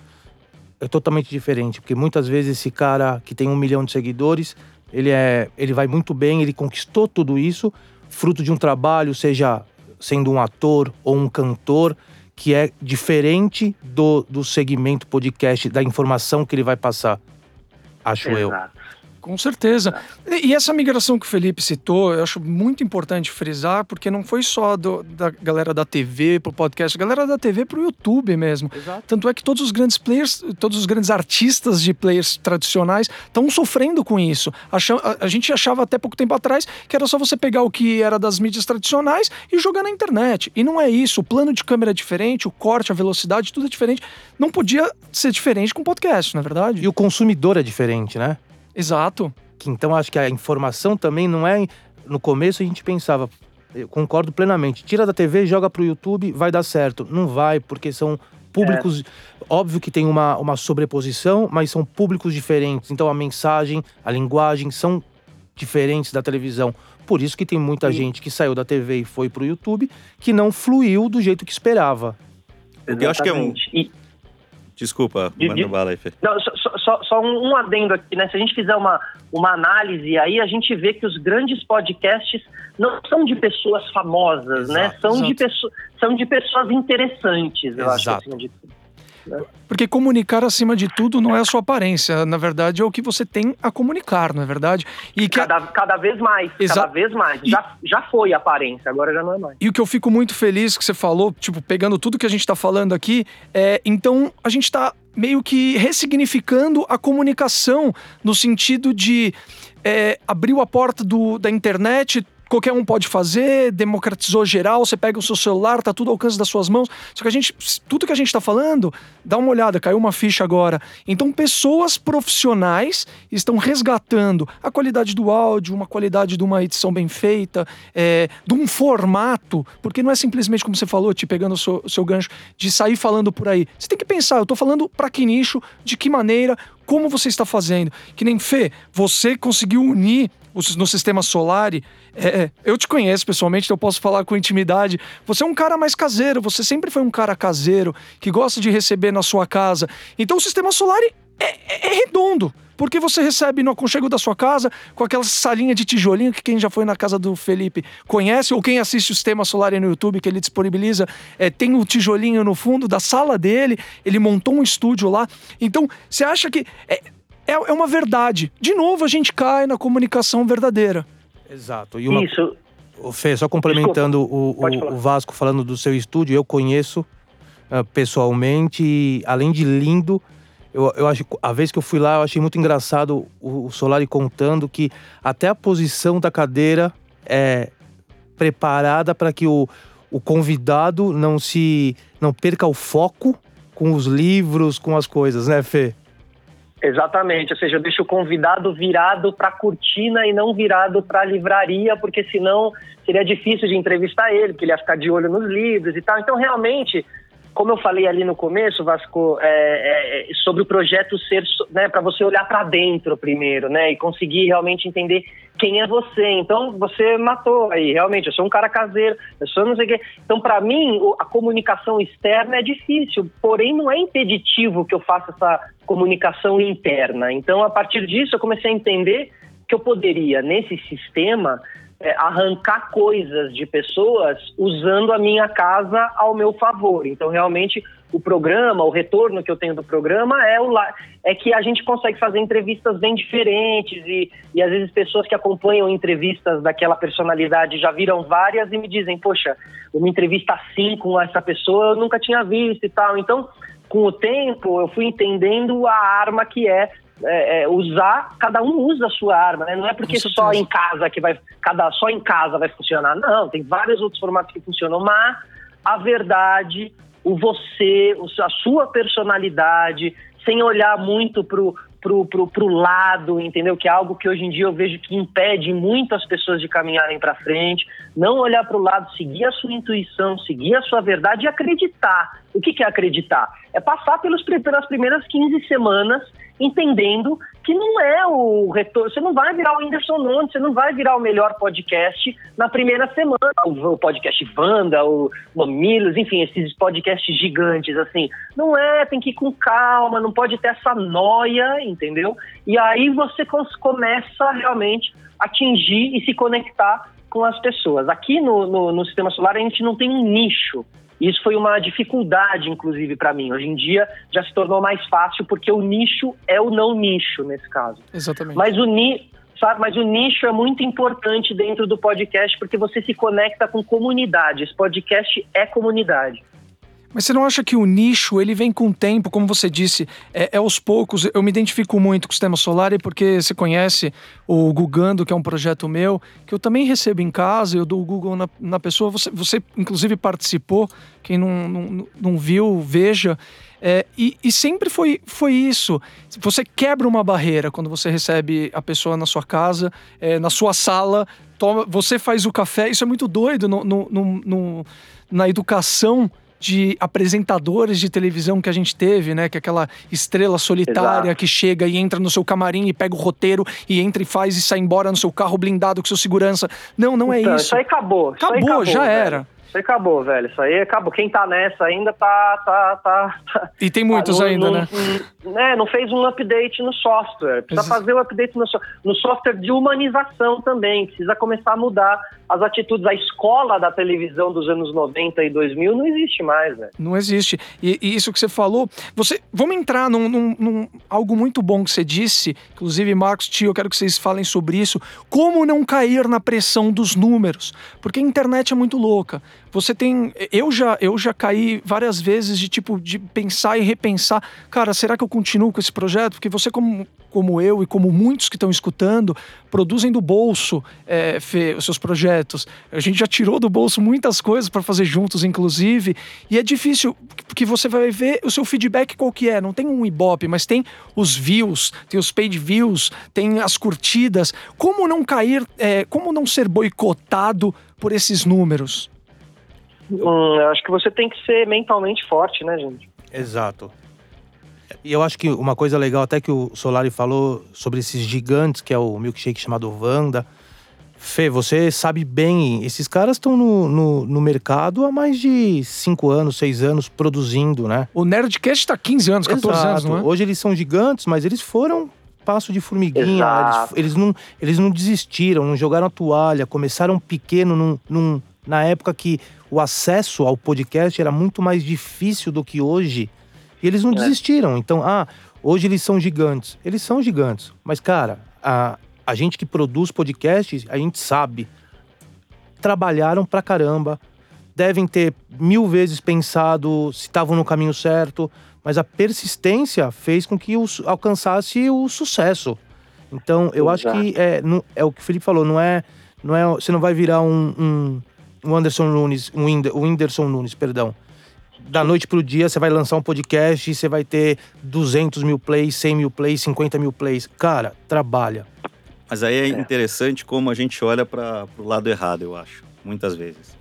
é totalmente diferente. Porque muitas vezes esse cara que tem um milhão de seguidores, ele, é, ele vai muito bem, ele conquistou tudo isso, fruto de um trabalho, seja sendo um ator ou um cantor, que é diferente do, do segmento podcast, da informação que ele vai passar, acho Exato. eu. Com certeza. E essa migração que o Felipe citou, eu acho muito importante frisar, porque não foi só do, da galera da TV pro podcast, a galera da TV pro YouTube mesmo. Exato. Tanto é que todos os grandes players, todos os grandes artistas de players tradicionais estão sofrendo com isso. a, a, gente achava até pouco tempo atrás que era só você pegar o que era das mídias tradicionais e jogar na internet. E não é isso. O plano de câmera é diferente, o corte, a velocidade, tudo é diferente. Não podia ser diferente com podcast, não é verdade? E o consumidor é diferente, né? Exato. Então acho que a informação também não é. No começo a gente pensava, eu concordo plenamente, tira da TV, joga pro YouTube, vai dar certo. Não vai, porque são públicos. É. Óbvio que tem uma, uma sobreposição, mas são públicos diferentes. Então a mensagem, a linguagem são diferentes da televisão. Por isso que tem muita Sim. gente que saiu da TV e foi pro YouTube que não fluiu do jeito que esperava. Exatamente. Eu acho que é um. E Desculpa, de, manda bala aí, Fê. Não, só, só, só um, um, adendo aqui, né? Se a gente fizer uma, uma análise aí, a gente vê que os grandes podcasts não são de pessoas famosas, né? exato, né? São exato. de, são de pessoas interessantes, eu exato. acho, acima de tudo. Né? Porque comunicar acima de tudo não é a sua aparência, na verdade é o que você tem a comunicar, não é verdade? E que cada, cada vez mais, Exa cada vez mais. E... Já, já foi a aparência, agora já não é mais. E o que eu fico muito feliz que você falou, tipo, pegando tudo que a gente está falando aqui, é então a gente está meio que ressignificando a comunicação no sentido de é, abriu a porta do, da internet, qualquer um pode fazer, democratizou geral, você pega o seu celular, tá tudo ao alcance das suas mãos. Só que a gente, tudo que a gente está falando, dá uma olhada, caiu uma ficha agora. Então, pessoas profissionais estão resgatando a qualidade do áudio, uma qualidade de uma edição bem feita, é, de um formato, porque não é simplesmente como você falou, te pegando o seu, o seu gancho, de sair falando por aí. Você tem que pensar, eu estou falando para que nicho, de que maneira, como você está fazendo. Que nem Fê, você conseguiu unir no sistema solar. É, é, eu te conheço pessoalmente, então eu posso falar com intimidade. Você é um cara mais caseiro, você sempre foi um cara caseiro, que gosta de receber na sua casa. Então o sistema solar é, é, é redondo. Porque você recebe no aconchego da sua casa, com aquela salinha de tijolinho que quem já foi na casa do Felipe conhece, ou quem assiste o Sistema Solar no YouTube, que ele disponibiliza, é, tem o tijolinho no fundo da sala dele, ele montou um estúdio lá. Então, você acha que é, é, é uma verdade. De novo, a gente cai na comunicação verdadeira. Exato. E uma... Isso. O Fê, só complementando o, o, o, Vasco falando do seu estúdio, eu conheço uh, pessoalmente além de lindo, eu, eu acho a vez que eu fui lá, eu achei muito engraçado o, o Solari contando que até a posição da cadeira é preparada para que o, o convidado não se não perca o foco com os livros, com as coisas, né, Fê? Exatamente, ou seja, eu deixo o convidado virado para a cortina e não virado para a livraria, porque senão seria difícil de entrevistar ele, porque ele ia ficar de olho nos livros e tal. Então, realmente, como eu falei ali no começo, Vasco, é, é, sobre o projeto ser, né, para você olhar para dentro primeiro, né, e conseguir realmente entender quem é você. Então, você matou aí, realmente, eu sou um cara caseiro, eu sou não sei o quê. Então, para mim, a comunicação externa é difícil, porém não é impeditivo que eu faça essa comunicação interna. Então, a partir disso, eu comecei a entender que eu poderia, nesse sistema, é, arrancar coisas de pessoas usando a minha casa ao meu favor. Então, realmente, o programa, o retorno que eu tenho do programa é, o, é que a gente consegue fazer entrevistas bem diferentes e, e às vezes pessoas que acompanham entrevistas daquela personalidade já viram várias e me dizem, poxa, uma entrevista assim com essa pessoa eu nunca tinha visto e tal. Então, com o tempo, eu fui entendendo a arma que é, é, é usar, cada um usa a sua arma, né? Não é porque só em casa que vai, cada só em casa vai funcionar. Não, tem vários outros formatos que funcionam, mas a verdade, o você, a sua personalidade, sem olhar muito pro, pro, pro, pro lado, entendeu? Que é algo que hoje em dia eu vejo que impede muitas pessoas de caminharem para frente. Não olhar para o lado, seguir a sua intuição, seguir a sua verdade e acreditar. O que, que é acreditar? É passar pelos, pelas primeiras 15 semanas entendendo que não é o retorno. Você não vai virar o Whindersson Nunes, você não vai virar o melhor podcast na primeira semana. O, podcast Wanda, o Mamilos, enfim, esses podcasts gigantes, assim. Não é, tem que ir com calma, não pode ter essa noia, entendeu? E aí você começa realmente a atingir e se conectar com as pessoas. Aqui no, no, no sistema solar a gente não tem um nicho. Isso foi uma dificuldade, inclusive, para mim. Hoje em dia já se tornou mais fácil porque o nicho é o não nicho nesse caso. Exatamente. Mas o, ni sabe, mas o nicho é muito importante dentro do podcast porque você se conecta com comunidade. Esse podcast é comunidade. Mas você não acha que o nicho ele vem com o tempo, como você disse, é, é, aos poucos? Eu me identifico muito com o sistema solar porque você conhece o Gugando, que é um projeto meu, que eu também recebo em casa, eu dou o Google na, na pessoa. Você, você, inclusive, participou. Quem não, não, não viu, veja. É, e, e, sempre foi, foi isso. Você quebra uma barreira quando você recebe a pessoa na sua casa, é, na sua sala, toma, você faz o café. Isso é muito doido no, no, no, na educação de apresentadores de televisão que a gente teve, né? Que é aquela estrela solitária Exato. que chega e entra no seu camarim e pega o roteiro e entra e faz e sai embora no seu carro blindado com seu segurança. Não, não é então, isso. Isso aí acabou. Acabou, aí acabou já velho. era. Isso aí acabou, velho. Isso aí acabou. Quem tá nessa ainda tá. tá, tá, tá e tem muitos tá, ainda, né? né? Não fez um update no software. Precisa fazer o um update no, no software de humanização também. Precisa começar a mudar as atitudes. A escola da televisão dos anos 90 e 2000 não existe mais, velho. Não existe. E, e, isso que você falou. você Vamos entrar num, num, num, algo muito bom que você disse. Inclusive, Marcos, Tio, eu quero que vocês falem sobre isso. Como não cair na pressão dos números? Porque a internet é muito louca. Você tem. Eu já, eu já caí várias vezes de tipo de pensar e repensar. Cara, será que eu continuo com esse projeto? Porque você, como, como eu e como muitos que estão escutando, produzem do bolso é, Fê, os seus projetos. A gente já tirou do bolso muitas coisas para fazer juntos, inclusive. E é difícil, porque você vai ver o seu feedback qual que é. Não tem um Ibope, mas tem os views, tem os paid views, tem as curtidas. Como não cair, é, como não ser boicotado por esses números? Hum, eu acho que você tem que ser mentalmente forte, né, gente? Exato. E eu acho que uma coisa legal, até que o Solari falou sobre esses gigantes, que é o milkshake chamado Vanda. Fê, você sabe bem, esses caras estão no, no, no, mercado há mais de 5 anos, 6 anos produzindo, né? O Nerdcast está 15 anos, 14 Exato. anos, não é? Hoje eles são gigantes, mas eles foram passo de formiguinha. Eles, eles, não, eles não desistiram, não jogaram a toalha, começaram pequeno num, num, na época que o acesso ao podcast era muito mais difícil do que hoje. E eles não é. desistiram. Então, ah, hoje eles são gigantes. Eles são gigantes. Mas, cara, a, a gente que produz podcasts, a gente sabe. Trabalharam pra caramba. Devem ter mil vezes pensado se estavam no caminho certo. Mas a persistência fez com que os, alcançasse o sucesso. Então, eu Exato. acho que é, não, é o que o Felipe falou, não é. Não é você não vai virar um, um o Anderson Nunes, o, Whindersson Nunes, perdão. Da noite pro dia, você vai lançar um podcast e você vai ter 200 mil plays, 100 mil plays, 50 mil plays. Cara, trabalha. Mas aí é, é. interessante como a gente olha para o lado errado, eu acho, muitas vezes.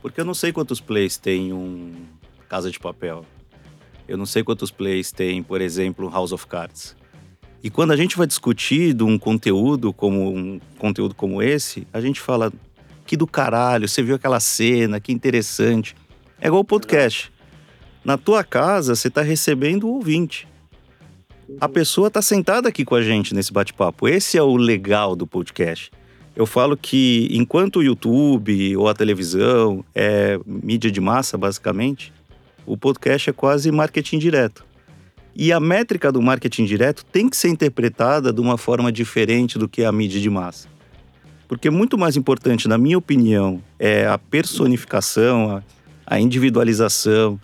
Porque eu não sei quantos plays tem um Casa de Papel. Eu não sei quantos plays tem, por exemplo, House of Cards. E quando a gente vai discutir de um conteúdo como um conteúdo como esse, a gente fala, que do caralho, você viu aquela cena, que interessante. É igual o podcast. Na tua casa, você está recebendo o ouvinte. A pessoa está sentada aqui com a gente nesse bate-papo. Esse é o legal do podcast. Eu falo que enquanto o YouTube ou a televisão é mídia de massa, basicamente, o podcast é quase marketing direto. E a métrica do marketing direto tem que ser interpretada de uma forma diferente do que a mídia de massa. Porque muito mais importante, na minha opinião, é a personificação, a, a individualização.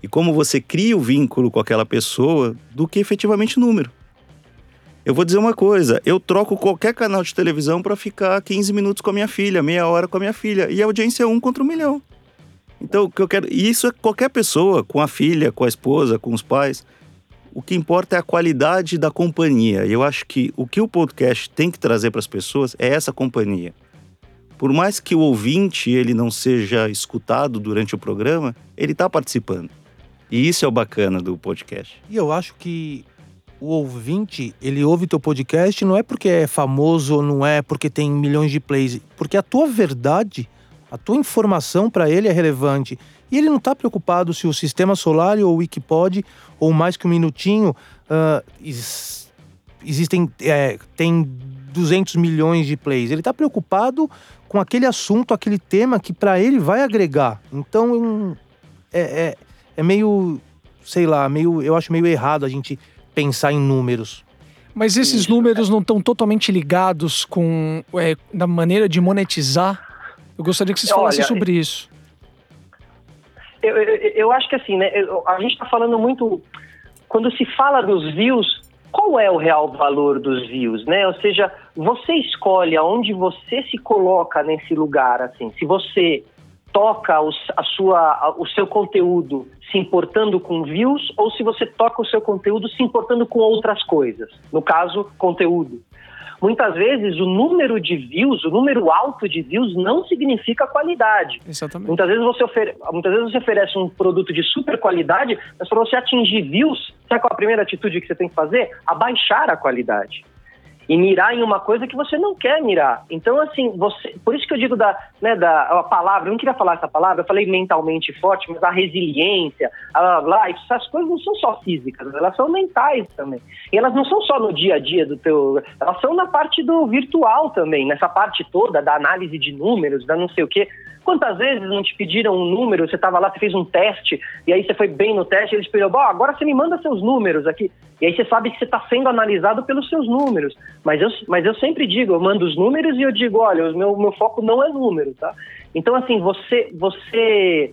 e como você cria o vínculo com aquela pessoa do que efetivamente número. Eu vou dizer uma coisa, eu troco qualquer canal de televisão para ficar 15 minutos com a minha filha, meia hora com a minha filha, e a audiência é um contra um milhão. Então, o que eu quero, e isso é qualquer pessoa, com a filha, com a esposa, com os pais. O que importa é a qualidade da companhia. Eu acho que o que o podcast tem que trazer para as pessoas é essa companhia. Por mais que o ouvinte ele não seja escutado durante o programa, ele está participando. E isso é o bacana do podcast. E eu acho que o ouvinte, ele ouve teu podcast não é porque é famoso ou não é porque tem milhões de plays, porque a tua verdade, a tua informação para ele é relevante. E ele não está preocupado se o sistema solar ou o Wikipod ou mais que um minutinho uh, existem é, tem 200 milhões de plays. Ele está preocupado com aquele assunto, aquele tema que para ele vai agregar. Então é, é, é meio, sei lá, meio, eu acho meio errado a gente pensar em números. Mas esses Isso. números não estão totalmente ligados com é, da maneira de monetizar? Eu gostaria que vocês falassem Olha, sobre isso. Eu, eu, eu, acho que assim, né? A gente está falando muito. Quando se fala dos views, qual é o real valor dos views, né? Ou seja, você escolhe aonde você se coloca nesse lugar, assim. Se você toca os, a sua, o seu conteúdo se importando com views ou se você toca o seu conteúdo se importando com outras coisas. No caso, conteúdo. Muitas vezes o número de views, o número alto de views não significa qualidade. Exatamente. Muitas vezes você, ofere... Muitas vezes você oferece um produto de super qualidade, mas para você atingir views, sabe qual é a primeira atitude que você tem que fazer? Abaixar a qualidade e mirar em uma coisa que você não quer mirar. Então, assim, você, por isso que eu digo da, né, da a palavra, eu não queria falar essa palavra, eu falei mentalmente forte, mas a resiliência, a blá, essas coisas não são só físicas, elas são mentais também. E elas não são só no dia a dia do teu, elas são na parte do virtual também, nessa parte toda da análise de números, da não sei o quê. Quantas vezes não te pediram um número, você estava lá, você fez um teste, e aí você foi bem no teste, eles pediram, bom, agora você me manda seus números aqui. E aí você sabe que você está sendo analisado pelos seus números. Mas eu, mas eu sempre digo, eu mando os números e eu digo, olha, o meu, meu foco não é número, tá? Então, assim, você, você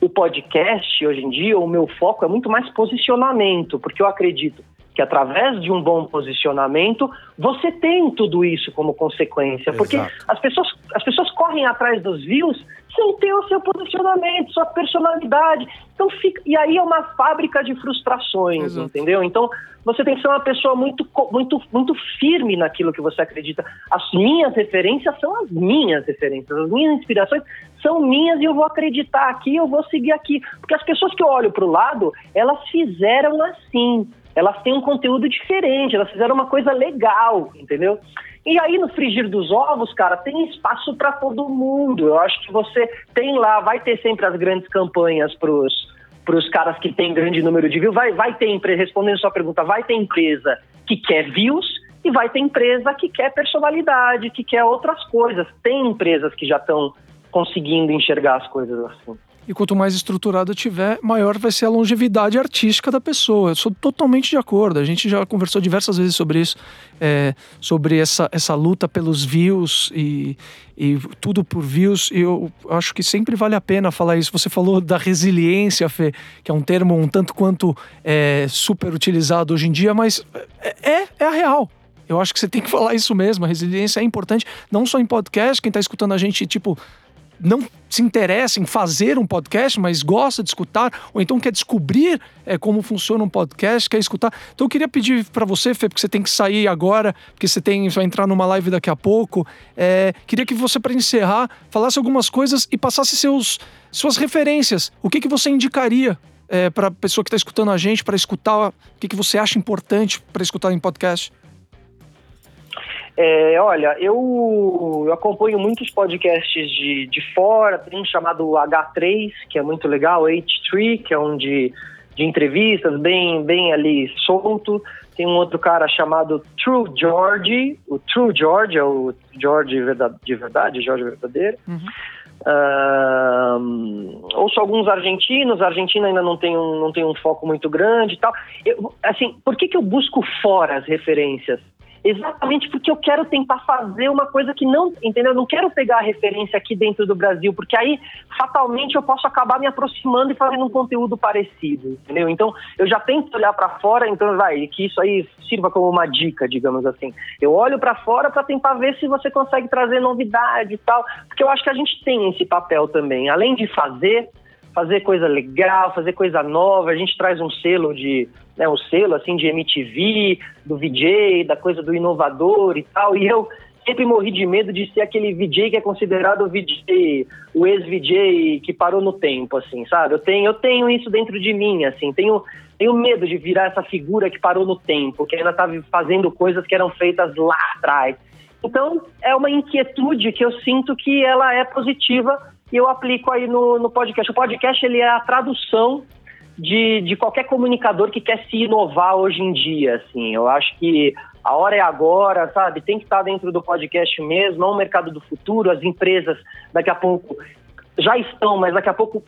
o podcast hoje em dia, o meu foco é muito mais posicionamento, porque eu acredito que através de um bom posicionamento você tem tudo isso como consequência, Exato. porque as pessoas, as pessoas correm atrás dos views sem ter o seu posicionamento, sua personalidade. Então fica, e aí é uma fábrica de frustrações, Exato. entendeu? Então você tem que ser uma pessoa muito, muito, muito firme naquilo que você acredita. As minhas referências são as minhas referências, as minhas inspirações são minhas e eu vou acreditar aqui, eu vou seguir aqui, porque as pessoas que eu olho para o lado, elas fizeram assim elas têm um conteúdo diferente, elas fizeram uma coisa legal, entendeu? E aí no frigir dos ovos, cara, tem espaço para todo mundo. Eu acho que você tem lá, vai ter sempre as grandes campanhas pros para os caras que têm grande número de views, vai, vai ter respondendo sua pergunta, vai ter empresa que quer views e vai ter empresa que quer personalidade, que quer outras coisas. Tem empresas que já estão conseguindo enxergar as coisas assim. E quanto mais estruturada tiver, maior vai ser a longevidade artística da pessoa. Eu sou totalmente de acordo. A gente já conversou diversas vezes sobre isso, é, sobre essa, essa luta pelos views e, e tudo por views. E eu acho que sempre vale a pena falar isso. Você falou da resiliência, Fê, que é um termo um tanto quanto é, super utilizado hoje em dia, mas é, é, é a real. Eu acho que você tem que falar isso mesmo. A resiliência é importante, não só em podcast, quem está escutando a gente, tipo não se interessa em fazer um podcast, mas gosta de escutar, ou então quer descobrir é, como funciona um podcast, quer escutar. Então eu queria pedir para você, Fê, porque você tem que sair agora, porque você tem vai entrar numa live daqui a pouco. É, queria que você, para encerrar, falasse algumas coisas e passasse seus, suas referências. O que, que você indicaria é, para a pessoa que está escutando a gente, para escutar, o que, que você acha importante para escutar em podcast? É, olha, eu, eu, acompanho muitos podcasts de, de fora, tem um chamado H3, que é muito legal, H3, que é um de, de entrevistas, bem, bem ali solto. Tem um outro cara chamado True George, o True George é o George de verdade, George verdadeiro. Uhum. Uh, ouço alguns argentinos, a Argentina ainda não tem um, não tem um foco muito grande e tal. Eu, assim, por que, que eu busco fora as referências? Exatamente porque eu quero tentar fazer uma coisa que não, entendeu? Eu não quero pegar a referência aqui dentro do Brasil, porque aí fatalmente eu posso acabar me aproximando e fazendo um conteúdo parecido, entendeu? Então eu já tento olhar para fora, então vai, que isso aí sirva como uma dica, digamos assim. Eu olho para fora para tentar ver se você consegue trazer novidade e tal, porque eu acho que a gente tem esse papel também, além de fazer fazer coisa legal, fazer coisa nova. A gente traz um selo de, né, um selo assim de MTV, do VJ, da coisa do inovador e tal. E eu sempre morri de medo de ser aquele VJ que é considerado o VJ, o ex-VJ que parou no tempo, assim, sabe? Eu tenho, eu tenho isso dentro de mim, assim, tenho, tenho medo de virar essa figura que parou no tempo, que ainda está fazendo coisas que eram feitas lá atrás. Então, é uma inquietude que eu sinto que ela é positiva e eu aplico aí no, no podcast. O podcast ele é a tradução de, de qualquer comunicador que quer se inovar hoje em dia, assim. Eu acho que a hora é agora, sabe? Tem que estar dentro do podcast mesmo, é um mercado do futuro, as empresas daqui a pouco já estão, mas daqui a pouco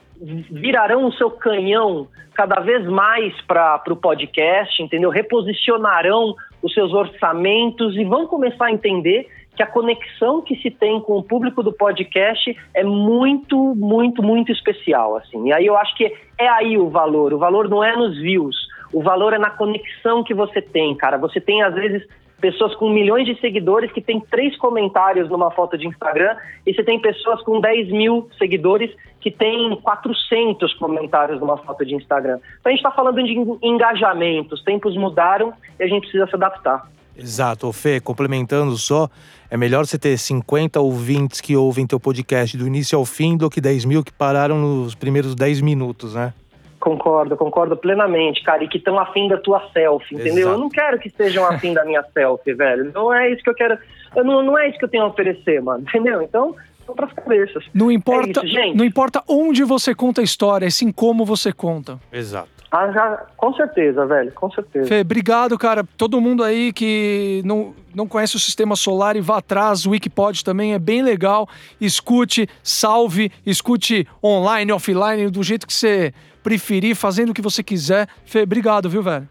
virarão o seu canhão cada vez mais para o podcast, entendeu? Reposicionarão os seus orçamentos e vão começar a entender que a conexão que se tem com o público do podcast é muito, muito, muito especial, assim. E aí eu acho que é aí o valor. O valor não é nos views, o valor é na conexão que você tem, cara. Você tem às vezes pessoas com milhões de seguidores que tem três comentários numa foto de Instagram e você tem pessoas com 10 mil seguidores que tem 400 comentários numa foto de Instagram. Então a gente está falando de engajamento, os tempos mudaram e a gente precisa se adaptar. Exato, Fê, complementando só, é melhor você ter 50 ouvintes que ouvem teu podcast do início ao fim do que 10 mil que pararam nos primeiros 10 minutos, né? Concordo, concordo plenamente, cara, e que estão afim da tua selfie, entendeu? Exato. Eu não quero que estejam afim da minha selfie, velho. Não é isso que eu quero. Eu não, não é isso que eu tenho a oferecer, mano, entendeu? Então, para as cabeças. Não importa, é isso, não importa onde você conta a história, é sim como você conta. Exato. Ah, já, com certeza, velho, com certeza. Fê, obrigado, cara. Todo mundo aí que não, não conhece o sistema solar e vá atrás, o Wikipod também é bem legal. Escute, salve, escute online, offline, do jeito que você preferir, fazendo o que você quiser. Fê, obrigado, viu, velho?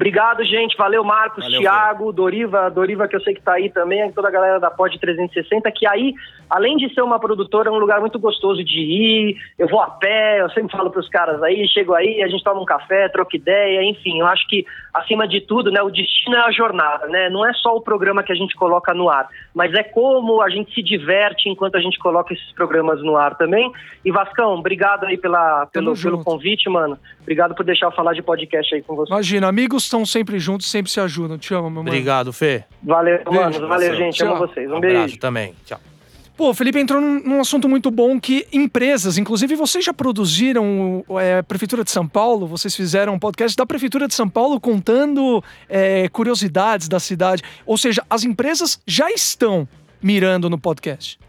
Obrigado, gente. Valeu, Marcos, Valeu, Thiago, Doriva, Doriva, que eu sei que tá aí também, toda a galera da Pod 360, que aí, além de ser uma produtora, é um lugar muito gostoso de ir. Eu vou a pé, eu sempre falo pros caras aí, chego aí, a gente toma um café, troca ideia, enfim, eu acho que, acima de tudo, né, o destino é a jornada, né? Não é só o programa que a gente coloca no ar, mas é como a gente se diverte enquanto a gente coloca esses programas no ar também. E Vascão, obrigado aí pela, pelo, pelo convite, mano. Obrigado por deixar eu falar de podcast aí com você. Imagina, amigos estão sempre juntos, sempre se ajudam. Te amo, meu mano. Obrigado, Fê. Valeu, beijo, mano. Valeu, gente. Tchau. Amo vocês. Um, um beijo. também. Tchau. Pô, o Felipe entrou num, num, assunto muito bom que empresas, inclusive vocês já produziram é, Prefeitura de São Paulo, vocês fizeram um podcast da Prefeitura de São Paulo contando é, curiosidades da cidade. Ou seja, as empresas já estão mirando no podcast.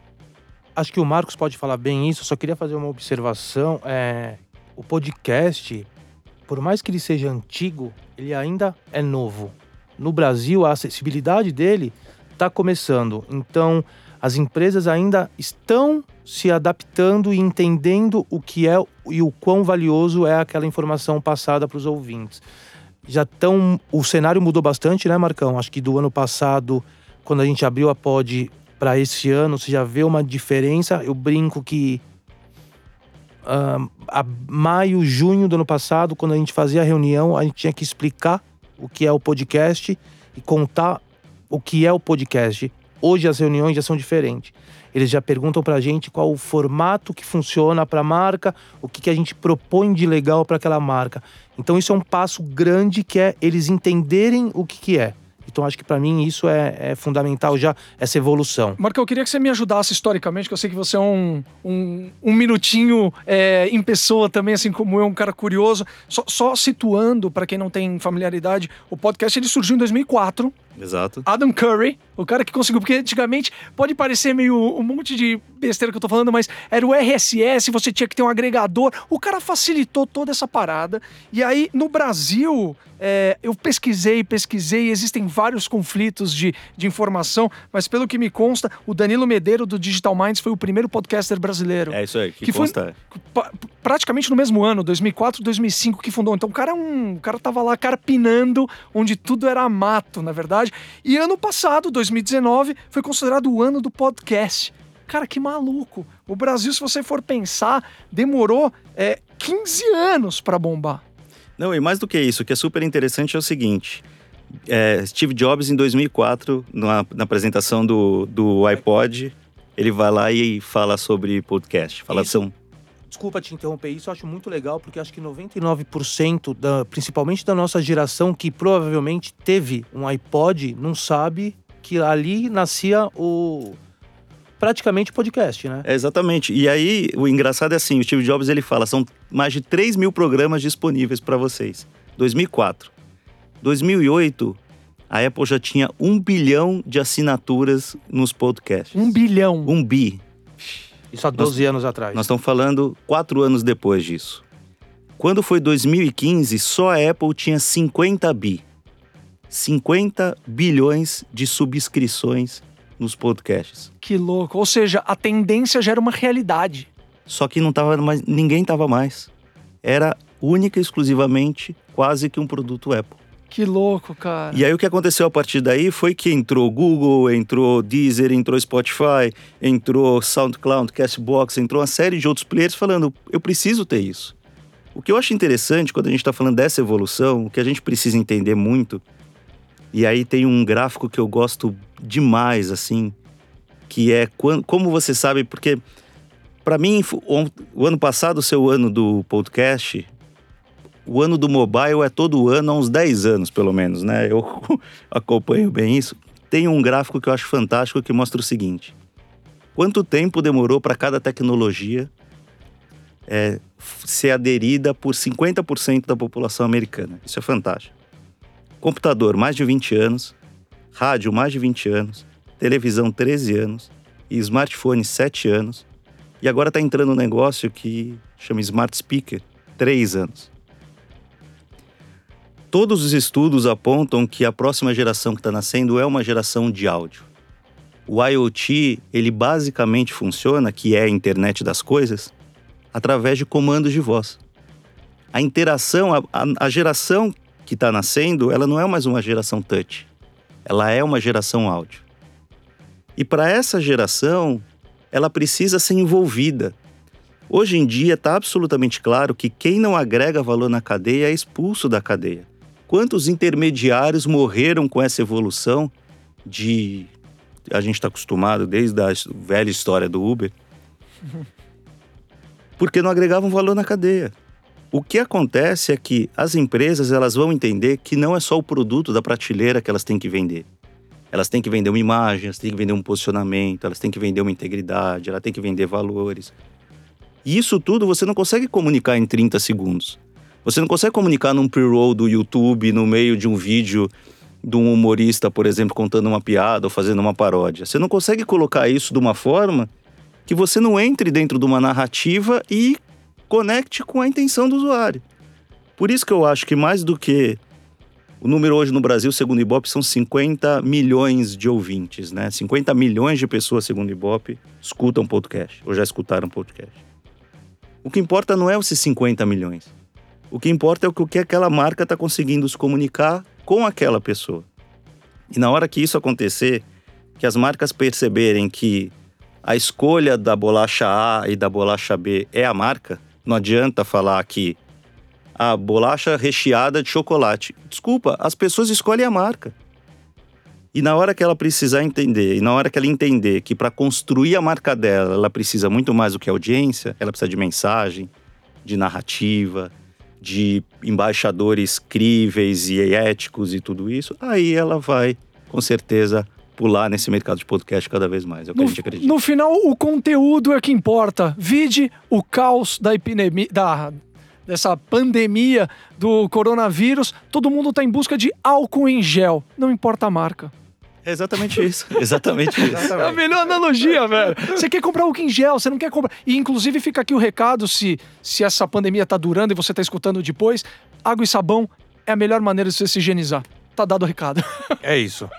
Acho que o Marcos pode falar bem isso, só queria fazer uma observação. É, o podcast, por mais que ele seja antigo, ele ainda é novo. No Brasil, a acessibilidade dele está começando. Então, as empresas ainda estão se adaptando e entendendo o que é e o quão valioso é aquela informação passada para os ouvintes. Já estão. O cenário mudou bastante, né, Marcão? Acho que do ano passado, quando a gente abriu a pod para esse ano, você já vê uma diferença. Eu brinco que uh, a maio, junho do ano passado, quando a gente fazia a reunião, a gente tinha que explicar o que é o podcast e contar o que é o podcast. Hoje as reuniões já são diferentes. Eles já perguntam para a gente qual o formato que funciona para a marca, o que, que a gente propõe de legal para aquela marca. Então isso é um passo grande que é eles entenderem o que, que é. Então acho que para mim isso é, é, fundamental já, essa evolução. Marco, eu queria que você me ajudasse historicamente, que eu sei que você é um, um, um minutinho é, em pessoa também, assim como eu, um cara curioso. Só, só situando, para quem não tem familiaridade, o podcast ele surgiu em 2004. Exato. Adam Curry, o cara que conseguiu, porque antigamente pode parecer meio um monte de besteira que eu tô falando, mas era o RSS, você tinha que ter um agregador. O cara facilitou toda essa parada. E aí, no Brasil, é, eu pesquisei, pesquisei, existem vários conflitos de, de informação, mas pelo que me consta, o Danilo Medeiro do Digital Minds foi o primeiro podcaster brasileiro. É isso aí, que, que consta. Foi praticamente no mesmo ano, 2004, 2005, que fundou. Então o cara, é um, o cara tava lá carpinando onde tudo era mato, na verdade verdade. E ano passado, 2019, foi considerado o ano do podcast. Cara, que maluco. O Brasil, se você for pensar, demorou é, 15 anos para bombar. Não, e mais do que isso, o que é super interessante é o seguinte. É, Steve Jobs, em 2004, na, na apresentação do, do iPod, ele vai lá e fala sobre podcast. Fala são Desculpa te interromper, isso eu acho muito legal, porque acho que 99%, da, principalmente da nossa geração, que provavelmente teve um iPod, não sabe que ali nascia o. praticamente podcast, né? É, exatamente. E aí, o engraçado é assim, o Steve Jobs ele fala, são mais de 3 mil programas disponíveis para vocês. 2004. 2008, a Apple já tinha um bilhão de assinaturas nos podcasts. Um bilhão. Um bi. Isso há 12 anos atrás. Nós estamos falando quatro anos depois disso. Quando foi 2015, só a Apple tinha 50 bi. 50 bilhões de subscrições nos podcasts. Que louco. Ou seja, a tendência já era uma realidade. Só que não tava mais, ninguém tava mais. Era única e exclusivamente quase que um produto Apple. Que louco, cara. E aí o que aconteceu a partir daí foi que entrou Google, entrou Deezer, entrou Spotify, entrou SoundCloud, Castbox, entrou uma série de outros players falando, eu preciso ter isso. O que eu acho interessante quando a gente está falando dessa evolução, o que a gente precisa entender muito, e aí tem um gráfico que eu gosto demais, assim, que é quando, como você sabe, porque para mim o, ano passado, o seu ano do podcast, o ano do mobile é todo ano há uns 10 anos, pelo menos, né? Eu acompanho bem isso. Tem um gráfico que eu acho fantástico que mostra o seguinte: quanto tempo demorou para cada tecnologia é, ser aderida por 50% da população americana? Isso é fantástico. Computador, mais de 20 anos. Rádio, mais de 20 anos. Televisão, 13 anos. E smartphone, 7 anos. E agora está entrando um negócio que chama Smart Speaker, 3 anos. Todos os estudos apontam que a próxima geração que está nascendo é uma geração de áudio. O IoT, ele basicamente funciona, que é a internet das coisas, através de comandos de voz. A interação, a, a, geração que está nascendo, ela não é mais uma geração touch. Ela é uma geração áudio. E para essa geração, ela precisa ser envolvida. Hoje em dia está absolutamente claro que quem não agrega valor na cadeia é expulso da cadeia. Quantos intermediários morreram com essa evolução de. A gente está acostumado desde a velha história do Uber. Porque não agregavam valor na cadeia. O que acontece é que as empresas elas vão entender que não é só o produto da prateleira que elas têm que vender. Elas têm que vender uma imagem, elas têm que vender um posicionamento, elas têm que vender uma integridade, elas têm que vender valores. E isso tudo você não consegue comunicar em 30 segundos. Você não consegue comunicar num pre-roll do YouTube, no meio de um vídeo de um humorista, por exemplo, contando uma piada ou fazendo uma paródia. Você não consegue colocar isso de uma forma que você não entre dentro de uma narrativa e conecte com a intenção do usuário. Por isso que eu acho que mais do que o número hoje no Brasil, segundo o Ibope, são 50 milhões de ouvintes, né? 50 milhões de pessoas, segundo o Ibope, escutam podcast, ou já escutaram podcast. O que importa não é esses 50 milhões. O que importa é o que aquela marca está conseguindo se comunicar com aquela pessoa. E na hora que isso acontecer, que as marcas perceberem que a escolha da bolacha A e da bolacha B é a marca, não adianta falar que a bolacha recheada de chocolate. Desculpa, as pessoas escolhem a marca. E na hora que ela precisar entender, e na hora que ela entender que para construir a marca dela, ela precisa muito mais do que audiência, ela precisa de mensagem, de narrativa, de embaixadores críveis e éticos e tudo isso, aí ela vai, com certeza, pular nesse mercado de podcast cada vez mais. É o que no, a gente acredita. No final, o conteúdo é que importa. Vide o caos da epidemia, da, dessa pandemia do coronavírus. Todo mundo está em busca de álcool em gel. Não importa a marca. É exatamente isso. Exatamente isso. É a melhor analogia, velho. Você quer comprar álcool em gel, você não quer comprar. E inclusive fica aqui o recado: se, se essa pandemia tá durando e você tá escutando depois, água e sabão é a melhor maneira de você se higienizar. Tá dado o recado. É isso.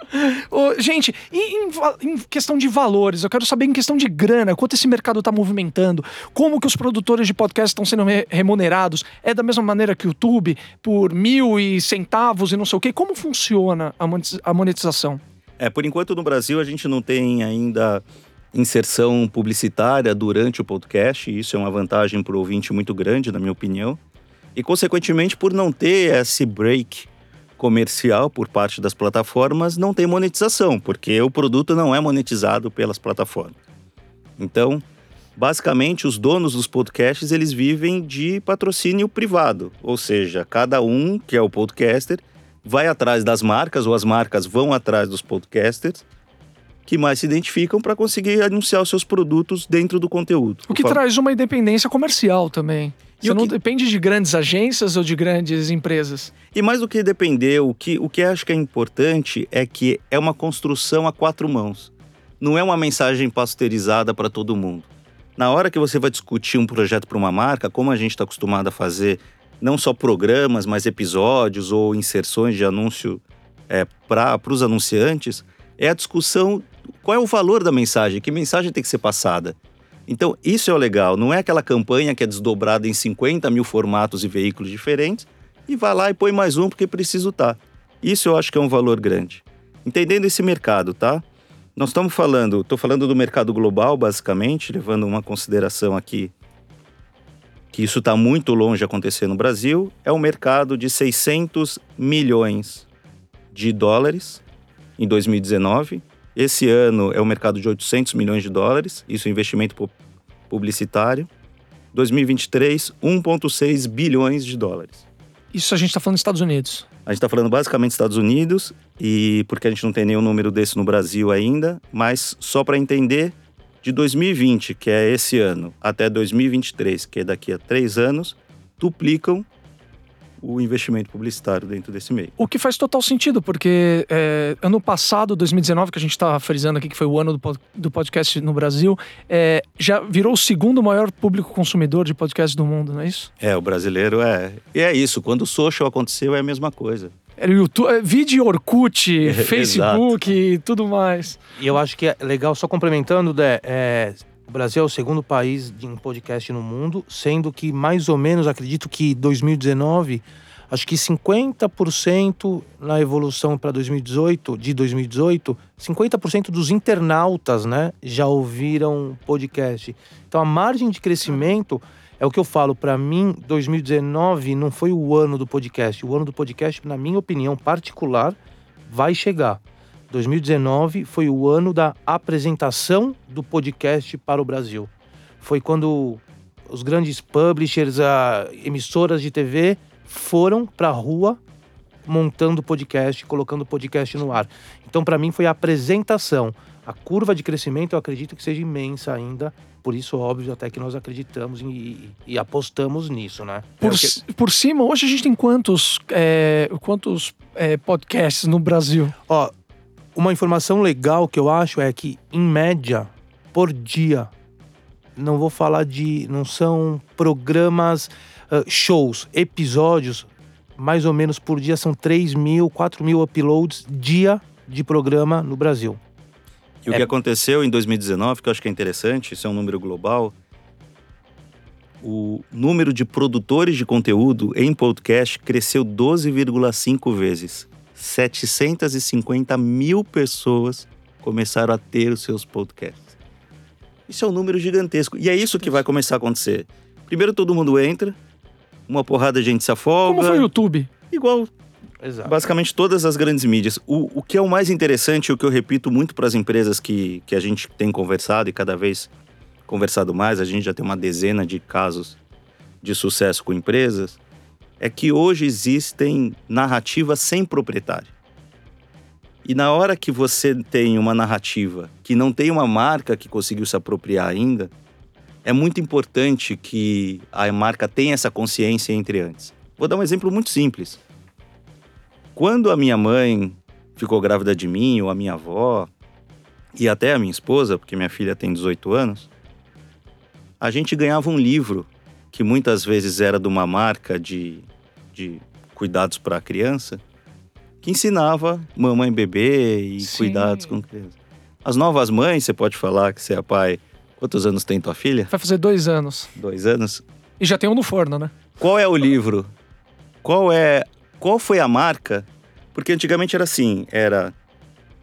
Ô, gente, e em, em questão de valores, eu quero saber em questão de grana, quanto esse mercado está movimentando, como que os produtores de podcast estão sendo re- remunerados, é da mesma maneira que o YouTube, por mil e centavos e não sei o quê, como funciona a monetiz- a monetização? É, por enquanto no Brasil a gente não tem ainda inserção publicitária durante o podcast, e isso é uma vantagem para o ouvinte muito grande, na minha opinião. E, consequentemente, por não ter esse break comercial por parte das plataformas, não tem monetização, porque o produto não é monetizado pelas plataformas. Então, basicamente, os donos dos podcasts, eles vivem de patrocínio privado, ou seja, cada um, que é o podcaster, vai atrás das marcas, ou as marcas vão atrás dos podcasters, que mais se identificam para conseguir anunciar os seus produtos dentro do conteúdo. O que Fa- traz uma independência comercial também. E Você não que- depende de grandes agências ou de grandes empresas. E mais do que depender, o que, o que acho que é importante é que é uma construção a quatro mãos. Não é uma mensagem pasteurizada para todo mundo. Na hora que você vai discutir um projeto para uma marca, como a gente está acostumado a fazer, não só programas, mas episódios ou inserções de anúncio é, para os anunciantes, é a discussão qual é o valor da mensagem, que mensagem tem que ser passada. Então, isso é o legal. Não é aquela campanha que é desdobrada em 50 mil formatos e veículos diferentes e vai lá e põe mais um porque preciso tá. Isso eu acho que é um valor grande. Entendendo esse mercado, tá? Nós estamos falando, estou falando do mercado global, basicamente, levando uma consideração aqui que isso está muito longe de acontecer no Brasil, é um mercado de 600 milhões de dólares em 2019. Esse ano é um mercado de 800 milhões de dólares, isso é investimento pu- publicitário. 2023, 1,6 bilhões de dólares. Isso a gente está falando dos Estados Unidos. A gente está falando basicamente dos Estados Unidos, e porque a gente não tem nenhum número desse no Brasil ainda, mas só para entender, de 2020, que é esse ano, até 2023, que é daqui a três anos, duplicam o investimento publicitário dentro desse meio. O que faz total sentido, porque é, ano passado, 2019, que a gente está frisando aqui que foi o ano do, do podcast no Brasil, é, já virou o segundo maior público consumidor de podcast do mundo, não é isso? É, o brasileiro é. E é isso, quando o social aconteceu é a mesma coisa. Era YouTube, é, vídeo Orkut, Exato. Facebook e tudo mais. E eu acho que é legal, só complementando, Dé, é, o Brasil é o segundo país de um podcast no mundo, sendo que mais ou menos, acredito que 2019, acho que 50% na evolução para 2018, de 2018, 50% dos internautas, né, já ouviram podcast. Então a margem de crescimento é o que eu falo, para mim, 2019 não foi o ano do podcast. O ano do podcast, na minha opinião particular, vai chegar. 2019 foi o ano da apresentação do podcast para o Brasil. Foi quando os grandes publishers, a emissoras de TV foram para a rua montando podcast, colocando podcast no ar. Então, para mim, foi a apresentação. A curva de crescimento eu acredito que seja imensa ainda. Por isso, óbvio, até que nós acreditamos e, e apostamos nisso, né? Por, É que- por cima, hoje a gente tem quantos, é, quantos é, podcasts no Brasil? Ó, uma informação legal que eu acho é que, em média, por dia, não vou falar de. Não são programas, ah, shows, episódios, mais ou menos por dia são 3 mil, 4 mil uploads dia de programa no Brasil. E o É. que aconteceu em 2019, que eu acho que é interessante, isso é um número global, o número de produtores de conteúdo em podcast cresceu 12,5 vezes. 750 mil pessoas começaram a ter os seus podcasts. Isso é um número gigantesco. E é isso que vai começar a acontecer. Primeiro todo mundo entra, uma porrada de gente se afoga. Como foi o YouTube? Igual Exato. basicamente todas as grandes mídias. O, o que é o mais interessante, o que eu repito muito para as empresas que, que a gente tem conversado e cada vez conversado mais, a gente já tem uma dezena de casos de sucesso com empresas, é que hoje existem narrativas sem proprietário. E na hora que você tem uma narrativa que não tem uma marca que conseguiu se apropriar ainda, é muito importante que a marca tenha essa consciência entre antes. Vou dar um exemplo muito simples. Quando a minha mãe ficou grávida de mim, ou a minha avó, e até a minha esposa, porque minha filha tem 18 anos, a gente ganhava um livro que muitas vezes era de uma marca de, de cuidados para a criança, que ensinava mamãe bebê e Sim. cuidados com crianças. As novas mães, você pode falar que você é pai. Quantos anos tem tua filha? Vai fazer dois anos. Dois anos. E já tem um no forno, né? Qual é o livro? Qual é. Qual foi a marca? Porque antigamente era assim: era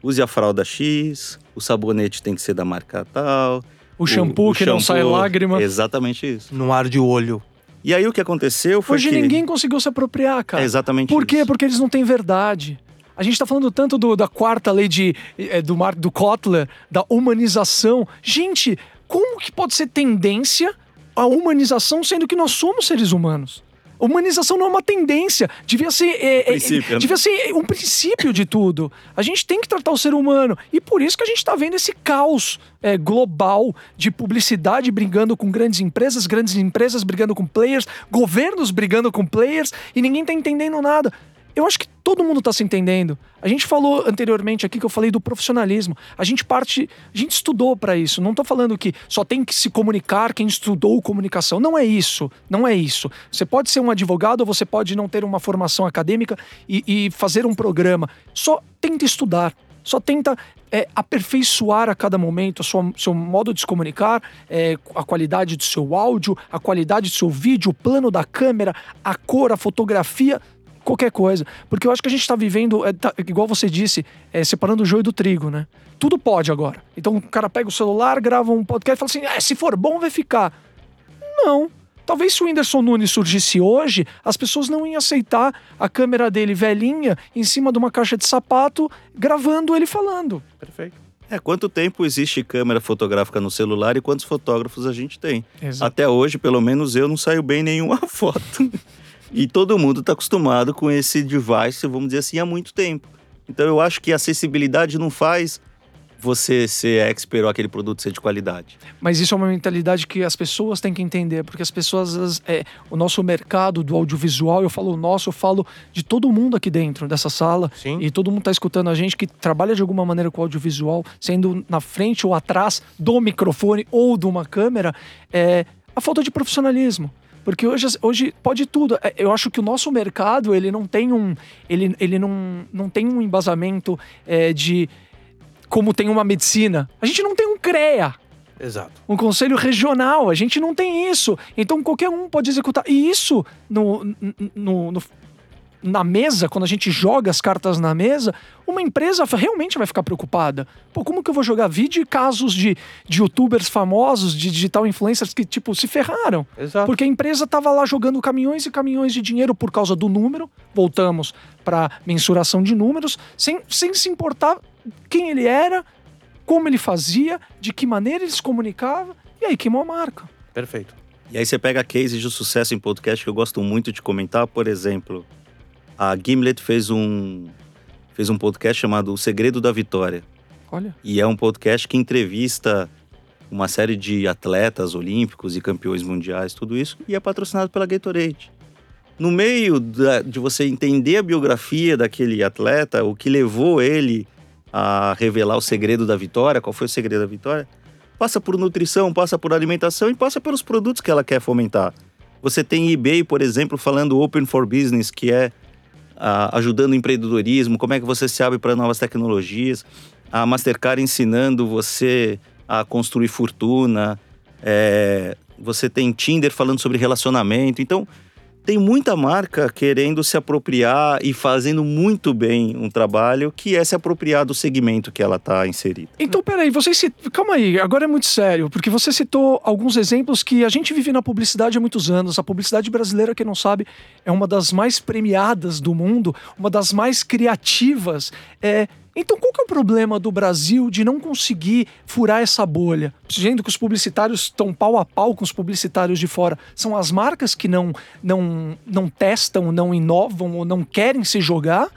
use a fralda X, o sabonete tem que ser da marca tal. O shampoo o que não sai shampoo- lágrima. Exatamente isso. No ar de olho. E aí o que aconteceu foi Hoje que. ninguém conseguiu se apropriar, cara. É exatamente Por quê? isso. Porque eles não têm verdade. A gente tá falando tanto do- da quarta lei de, eh, do, Mark, do Kotler, da humanização. Gente, como que pode ser tendência a humanização sendo que nós somos seres humanos? Humanização não é uma tendência, devia ser, eh, eh, Princípio, né? devia ser um princípio de tudo. A gente tem que tratar o ser humano e por isso que a gente está vendo esse caos eh, global de publicidade brigando com grandes empresas, grandes empresas brigando com players, governos brigando com players e ninguém tá entendendo nada. Eu acho que todo mundo tá se entendendo. A gente falou anteriormente aqui que eu falei do profissionalismo. A gente parte, a gente estudou para isso. Não tô falando que só tem que se comunicar quem estudou comunicação. Não é isso. Não é isso. Você pode ser um advogado você pode não ter uma formação acadêmica e, e fazer um programa. Só tenta estudar. Só tenta é, aperfeiçoar a cada momento o seu, seu modo de se comunicar, é, a qualidade do seu áudio, a qualidade do seu vídeo, o plano da câmera, a cor, a fotografia, qualquer coisa. Porque eu acho que a gente está vivendo, é, tá- igual você disse, é, separando o joio do trigo, né? Tudo pode agora. Então o cara pega o celular, grava um podcast e fala assim: "Ah, se for bom, vai ficar. Não. Talvez se o Whindersson Nunes surgisse hoje, as pessoas não iam aceitar a câmera dele velhinha em cima de uma caixa de sapato, gravando ele falando. Perfeito. É, quanto tempo existe câmera fotográfica no celular e quantos fotógrafos a gente tem? Exato. Até hoje, pelo menos eu não saio bem em nenhuma foto. E todo mundo está acostumado com esse device, vamos dizer assim, há muito tempo. Então eu acho que a acessibilidade não faz você ser expert ou aquele produto ser de qualidade. Mas isso é uma mentalidade que as pessoas têm que entender, porque as pessoas, as- é, o nosso mercado do audiovisual, eu falo o nosso, eu falo de todo mundo aqui dentro dessa sala, Sim. e todo mundo está escutando a gente que trabalha de alguma maneira com audiovisual, sendo na frente ou atrás do microfone ou de uma câmera, é a falta de profissionalismo. Porque hoje, hoje pode tudo. É, Eu acho que o nosso mercado ele não tem um, ele, ele não, não tem um embasamento é, de como tem uma medicina. A gente não tem um CREA Exato. um conselho regional. A gente não tem isso. Então qualquer um pode executar. E isso no, no- no- na mesa, quando a gente joga as cartas na mesa, uma empresa realmente vai ficar preocupada. Pô, como que eu vou jogar vídeo e casos de, de youtubers famosos, de digital influencers que, tipo, se ferraram? Exato. Porque a empresa estava lá jogando caminhões e caminhões de dinheiro por causa do número. Voltamos para mensuração de números, sem, sem se importar quem ele era, como ele fazia, de que maneira ele se comunicava, e aí queimou a marca. Perfeito. E aí você pega cases de sucesso em podcast que eu gosto muito de comentar, por exemplo, a Gimlet fez um fez um podcast chamado O Segredo da Vitória. Olha. E é um podcast que entrevista uma série de atletas olímpicos e campeões mundiais, tudo isso, e é patrocinado pela Gatorade. No meio da- de você entender a biografia daquele atleta, o que levou ele a revelar o segredo da vitória, qual foi o segredo da vitória, passa por nutrição, passa por alimentação e passa pelos produtos que ela quer fomentar. Você tem eBay, por exemplo, falando Open for Business, que é ajudando o empreendedorismo, como é que você se abre para novas tecnologias. A Mastercard ensinando você a construir fortuna. É, você tem Tinder falando sobre relacionamento. Então, tem muita marca querendo se apropriar e fazendo muito bem um trabalho que é se apropriar do segmento que ela está inserida. Então, peraí, você cit... calma aí, agora é muito sério, porque você citou alguns exemplos que a gente vive na publicidade há muitos anos. A publicidade brasileira, quem não sabe, é uma das mais premiadas do mundo, uma das mais criativas. É... Então, qual que é o problema do Brasil de não conseguir furar essa bolha? Sendo que os publicitários estão pau a pau com os publicitários de fora. São as marcas que não, não, não testam, não inovam ou não querem se jogar?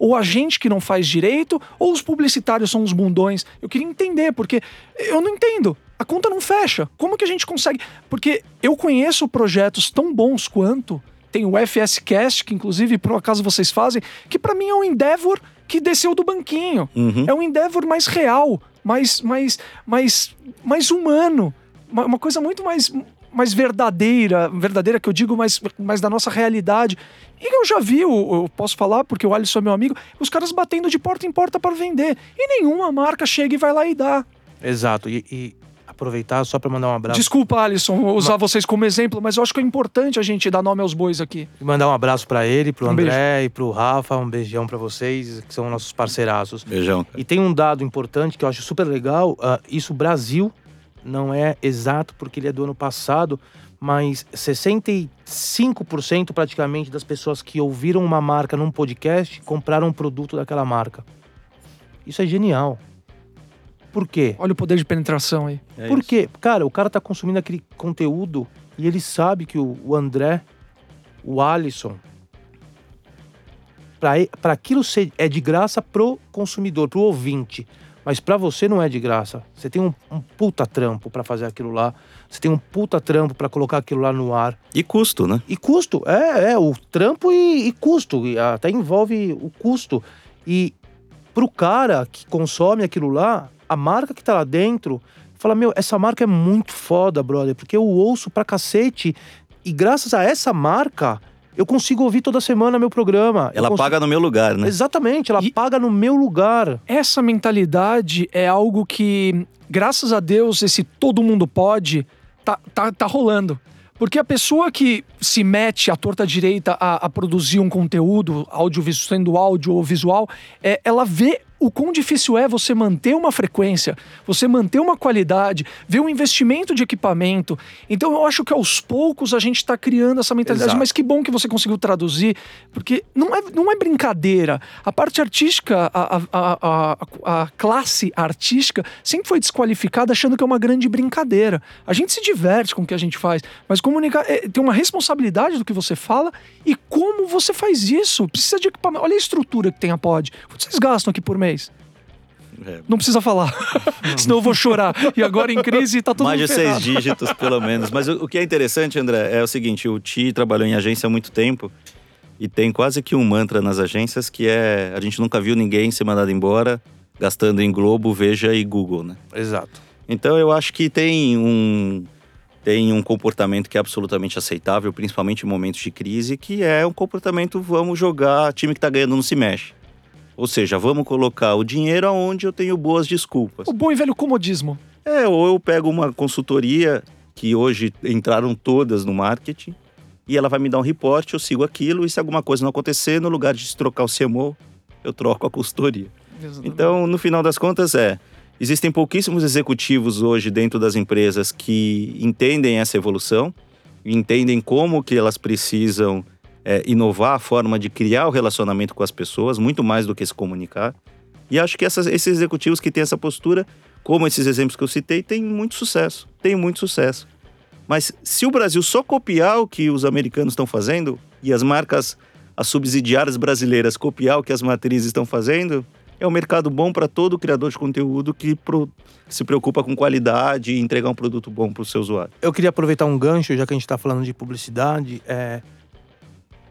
ou a gente que não faz direito, ou os publicitários são os bundões. Eu queria entender, porque eu não entendo. A conta não fecha. Como que a gente consegue? Porque eu conheço projetos tão bons quanto. Tem o FS Cast, que inclusive por acaso vocês fazem, que para mim é um Endeavor que desceu do banquinho. Uhum. É um Endeavor mais real, mais, mais, mais, mais humano. Uma, uma coisa muito mais, mais verdadeira, verdadeira que eu digo, mais, mais da nossa realidade. E eu já vi, eu, eu posso falar porque o Alisson é meu amigo, os caras batendo de porta em porta para vender. E nenhuma marca chega e vai lá e dá. Exato. E, e aproveitar só para mandar um abraço. Desculpa, Alisson, usar vocês como exemplo, mas eu acho que é importante a gente dar nome aos bois aqui. E mandar um abraço para ele, pro Um André beijo. e pro Rafa, um beijão para vocês, que são nossos parceiraços. Beijão. E tem um dado importante que eu acho super legal, ah, isso Brasil não é exato porque ele é do ano passado, mas 65% praticamente das pessoas que ouviram uma marca num podcast compraram um produto daquela marca. Isso é genial. Por quê? Olha o poder de penetração aí. É Por isso. quê? Cara, o cara tá consumindo aquele conteúdo e ele sabe que o, o André, o Alisson, pra, pra aquilo ser, é de graça pro consumidor, pro ouvinte. Mas pra você não é de graça. Você tem um, um puta trampo pra fazer aquilo lá. Você tem um puta trampo pra colocar aquilo lá no ar. E custo, né? E custo, é, é, o trampo e, e custo, e até envolve o custo. E pro cara que consome aquilo lá, a marca que tá lá dentro, fala, meu, essa marca é muito foda, brother, porque eu ouço pra cacete, e graças a essa marca, eu consigo ouvir toda semana meu programa. Ela consigo- paga no meu lugar, né? Exatamente, ela E- paga no meu lugar. Essa mentalidade é algo que, graças a Deus, esse todo mundo pode, tá, tá, tá rolando. Porque a pessoa que se mete à torta direita a, a produzir um conteúdo, audiovisual, sendo áudio ou visual, é, ela vê o quão difícil é você manter uma frequência, você manter uma qualidade, ver um investimento de equipamento. Então eu acho que aos poucos a gente está criando essa mentalidade. Exato. Mas que bom que você conseguiu traduzir, porque não é, não é brincadeira. A parte artística, a, a, a, a, classe artística sempre foi desqualificada achando que é uma grande brincadeira. A gente se diverte com o que a gente faz, mas comunicar é, tem uma responsabilidade do que você fala e como você faz isso. Precisa de equipamento. Olha a estrutura que tem a pod. Quanto vocês gastam aqui por mês? É, Não precisa falar, senão eu vou chorar. E agora em crise tá todo Mais de seis dígitos, pelo menos. Mas o, o que é interessante, André, é o seguinte: o Ti trabalhou em agência há muito tempo e tem quase que um mantra nas agências que é: a gente nunca viu ninguém ser mandado embora gastando em Globo, Veja e Google, né? Exato. Então eu acho que tem um tem um comportamento que é absolutamente aceitável, principalmente em momentos de crise, que é um comportamento vamos jogar, time que tá ganhando não se mexe. Ou seja, vamos colocar o dinheiro aonde eu tenho boas desculpas. O bom e velho comodismo. É, ou eu pego uma consultoria que hoje entraram todas no marketing e ela vai me dar um reporte, eu sigo aquilo e se alguma coisa não acontecer, no lugar de trocar o CMO, eu troco a consultoria. Então, no final das contas, é. Existem pouquíssimos executivos hoje dentro das empresas que entendem essa evolução, entendem como que elas precisam é, inovar a forma de criar o relacionamento com as pessoas, muito mais do que se comunicar. E acho que essas- esses executivos que têm essa postura, como esses exemplos que eu citei, têm muito sucesso. Têm muito sucesso. Mas se o Brasil só copiar o que os americanos estão fazendo e as marcas, as subsidiárias brasileiras copiar o que as matrizes estão fazendo, é um mercado bom para todo criador de conteúdo que, pro- se preocupa com qualidade e entregar um produto bom para o seu usuário. Eu queria aproveitar um gancho, já que a gente está falando de publicidade, é,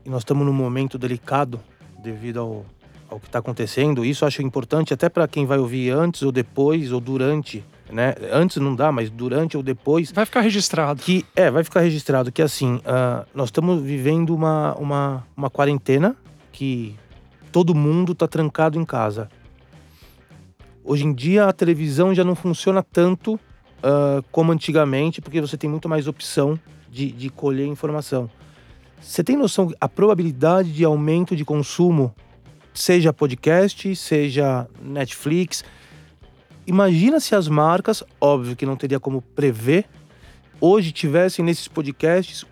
e nós estamos num momento delicado devido ao, ao que está acontecendo. Isso acho importante até para quem vai ouvir antes ou depois ou durante, né? Antes não dá, mas durante ou depois. Vai ficar registrado. Que é, vai ficar registrado que assim, ah, nós estamos vivendo uma, uma, uma quarentena que todo mundo está trancado em casa. Hoje em dia a televisão já não funciona tanto ah, como antigamente, porque você tem muito mais opção de, de colher informação. Você tem noção a probabilidade de aumento de consumo, seja podcast, seja Netflix, imagina se as marcas, óbvio que não teria como prever, hoje tivessem nesses podcasts,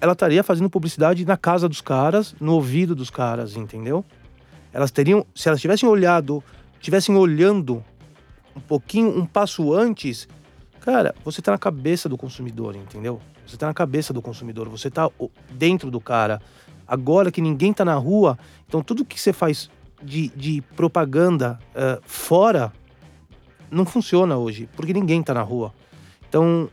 ela estaria fazendo publicidade na casa dos caras, no ouvido dos caras, entendeu? Elas teriam, se elas tivessem olhado, tivessem olhando um pouquinho, um passo antes, cara, você tá na cabeça do consumidor, entendeu? Você tá na cabeça do consumidor, você tá o- dentro do cara. Agora que ninguém tá na rua, então tudo que você faz de, de propaganda eh, fora não funciona hoje, porque ninguém tá na rua. Então,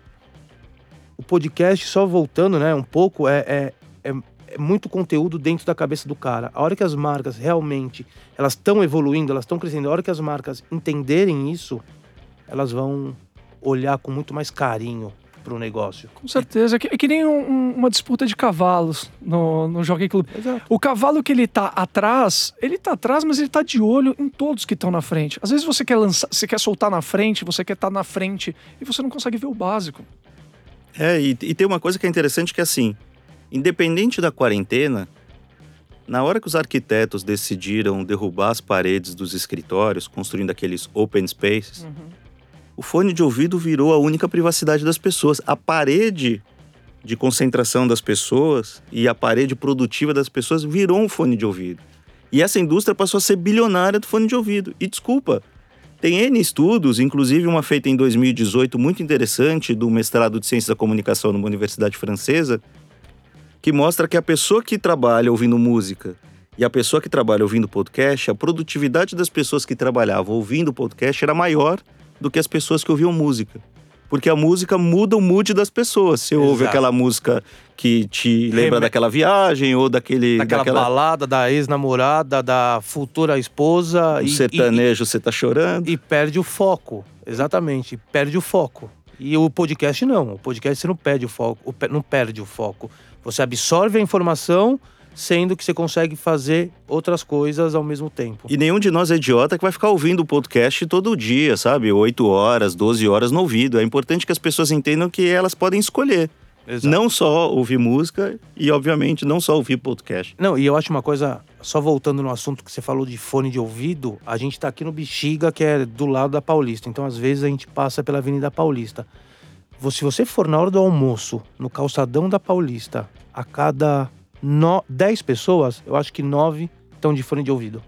o podcast, só voltando, né, um pouco, é, é, é, é muito conteúdo dentro da cabeça do cara. A hora que as marcas realmente, elas estão evoluindo, elas estão crescendo, a hora que as marcas entenderem isso, elas vão olhar com muito mais carinho pro negócio. Com certeza. É que, é que nem um- um- uma disputa de cavalos no, no Jockey Club. Exato. O cavalo que ele tá atrás, ele tá atrás, mas ele tá de olho em todos que estão na frente. Às vezes você quer lançar, você quer soltar na frente, você quer estar na frente e você não consegue ver o básico. É, e, e tem uma coisa que é interessante que assim, independente da quarentena, na hora que os arquitetos decidiram derrubar as paredes dos escritórios, construindo aqueles open spaces, o fone de ouvido virou a única privacidade das pessoas. A parede de concentração das pessoas e a parede produtiva das pessoas virou um fone de ouvido. E essa indústria passou a ser bilionária do fone de ouvido. E desculpa, tem N estudos, inclusive uma feita em 2018 muito interessante do mestrado de Ciências da Comunicação numa universidade francesa, que mostra que a pessoa que trabalha ouvindo música e a pessoa que trabalha ouvindo podcast, a produtividade das pessoas que trabalhavam ouvindo podcast era maior do que as pessoas que ouviam música. Porque a música muda o mood das pessoas. Você ouve Exato. aquela música que te lembra daquela viagem ou daquele Daquela, daquela balada da ex-namorada, da futura esposa. um e- sertanejo, você tá chorando. e, e perde o foco. Exatamente, perde o foco. E o podcast não. O podcast você não perde o foco, o não perde o foco. Você absorve a informação, sendo que você consegue fazer outras coisas ao mesmo tempo. E nenhum de nós é idiota que vai ficar ouvindo o podcast todo dia, sabe? 8 horas, 12 horas no ouvido. É importante que as pessoas entendam que elas podem escolher. Exato. Não só ouvir música e, obviamente, não só ouvir podcast. Não, e eu acho uma coisa, só voltando no assunto que você falou de fone de ouvido, a gente tá aqui no Bexiga, que é do lado da Paulista. Então, às vezes, a gente passa pela Avenida Paulista. Se você for na hora do almoço, no calçadão da Paulista, a cada no... 10 pessoas, eu acho que 9 estão de fone de ouvido.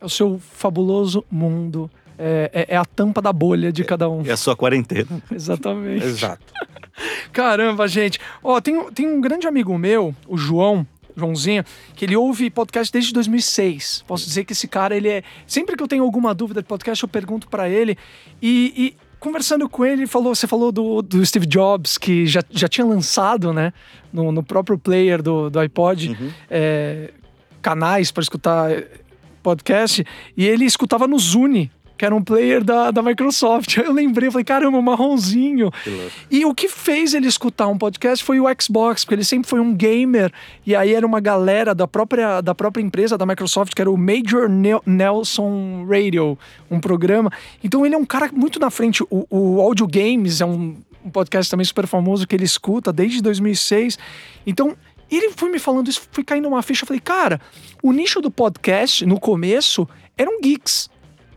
É o seu fabuloso mundo. É, é- é a tampa da bolha de cada um. É a sua quarentena. Exatamente. Exato. Caramba, gente. Ó, tem, tem um grande amigo meu, o João, Joãozinho, que ele ouve podcast desde 2006. Posso dizer que esse cara, ele é. Sempre que eu tenho alguma dúvida de podcast, eu pergunto pra ele. E, e conversando com ele, falou, você falou do, do Steve Jobs, que já, já tinha lançado, né, no, no próprio player do, do iPod, é, canais para escutar podcast. E ele escutava no Zune. Que era um player da, da Microsoft. Aí eu lembrei, falei, caramba, marronzinho. E o que fez ele escutar um podcast foi o Xbox, porque ele sempre foi um gamer. E aí era uma galera da própria, da própria empresa da Microsoft, que era o Major Ne- Nelson Radio, um programa. Então ele é um cara muito na frente. O, o Audio Games é um, um podcast também super famoso que ele escuta desde 2006. Então. Ele foi me falando isso, fui caindo uma ficha. Eu falei, cara, o nicho do podcast, no começo, eram geeks.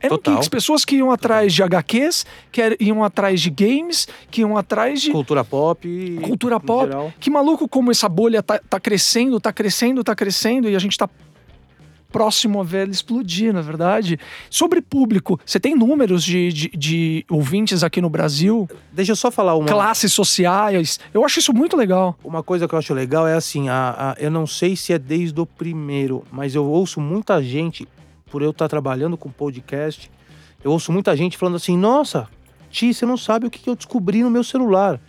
Eram Total. geeks, pessoas que iam atrás de HQs, que iam atrás de games, que iam atrás de Cultura pop. cultura pop. geral. Que maluco como essa bolha tá, tá crescendo, tá crescendo, tá crescendo e a gente tá próximo a ver ela explodir, na verdade. Sobre público, você tem números de, de, de ouvintes aqui no Brasil, Deixa eu só falar uma. classes sociais. Eu acho isso muito legal. Uma coisa que eu acho legal é assim, a, a- eu não sei se é desde o primeiro, mas eu ouço muita gente, por eu estar trabalhando com podcast, eu ouço muita gente falando assim, nossa, Ti, você não sabe o que que eu descobri no meu celular.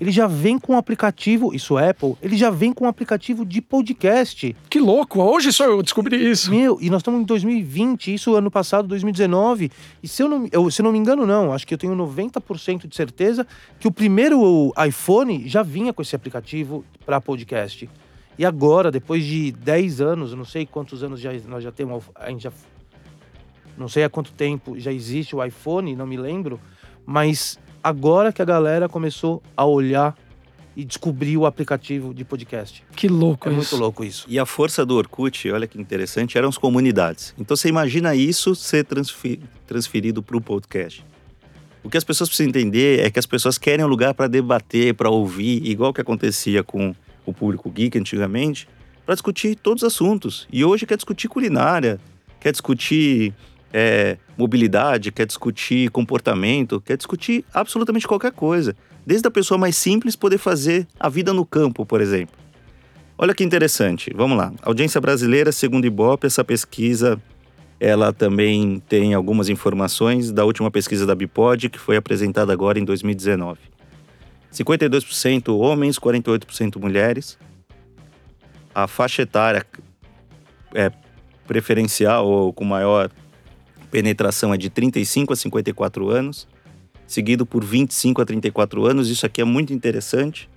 Ele já vem com um aplicativo, isso é Apple, ele já vem com um aplicativo de podcast. Que louco, hoje só eu descobri isso. Meu, e nós estamos em 2020, isso ano passado, 2019. E se eu não, eu, se eu não me engano, não, acho que eu tenho 90% de certeza que o primeiro iPhone já vinha com esse aplicativo para podcast. E agora, depois de 10 anos, não sei quantos anos já, nós já temos, a gente já, não sei há quanto tempo já existe o iPhone, não me lembro, mas agora que a galera começou a olhar e descobrir o aplicativo de podcast. Que louco É isso. muito louco isso. E a força do Orkut, olha que interessante, eram as comunidades. Então você imagina isso ser transferido para o podcast. O que as pessoas precisam entender é que as pessoas querem um lugar para debater, para ouvir, igual que acontecia com o público geek antigamente, para discutir todos os assuntos. E hoje quer discutir culinária, quer discutir é, mobilidade, quer discutir comportamento, quer discutir absolutamente qualquer coisa. Desde a pessoa mais simples poder fazer a vida no campo, por exemplo. Olha que interessante. Vamos lá. Audiência brasileira, segundo Ibope, essa pesquisa ela também tem algumas informações da última pesquisa da Bipod, que foi apresentada agora em 2019. 52% homens, 48% mulheres. A faixa etária é preferencial ou com maior penetração é de 35 a 54 anos. seguido por 25 a 34 anos. Isso aqui é muito interessante,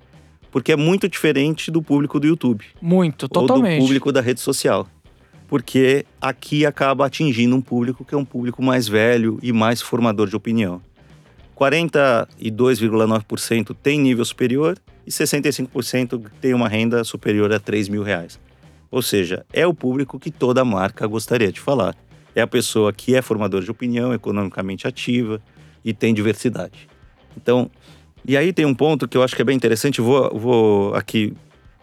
porque é muito diferente do público do YouTube. Muito, Ou totalmente. do público da rede social. Porque aqui acaba atingindo um público que é um público mais velho e mais formador de opinião. 42,9% tem nível superior e 65% tem uma renda superior a 3 mil reais. Ou seja, é o público que toda marca gostaria de falar. É a pessoa que é formador de opinião, economicamente ativa e tem diversidade. Então, e aí tem um ponto que eu acho que é bem interessante, vou, vou aqui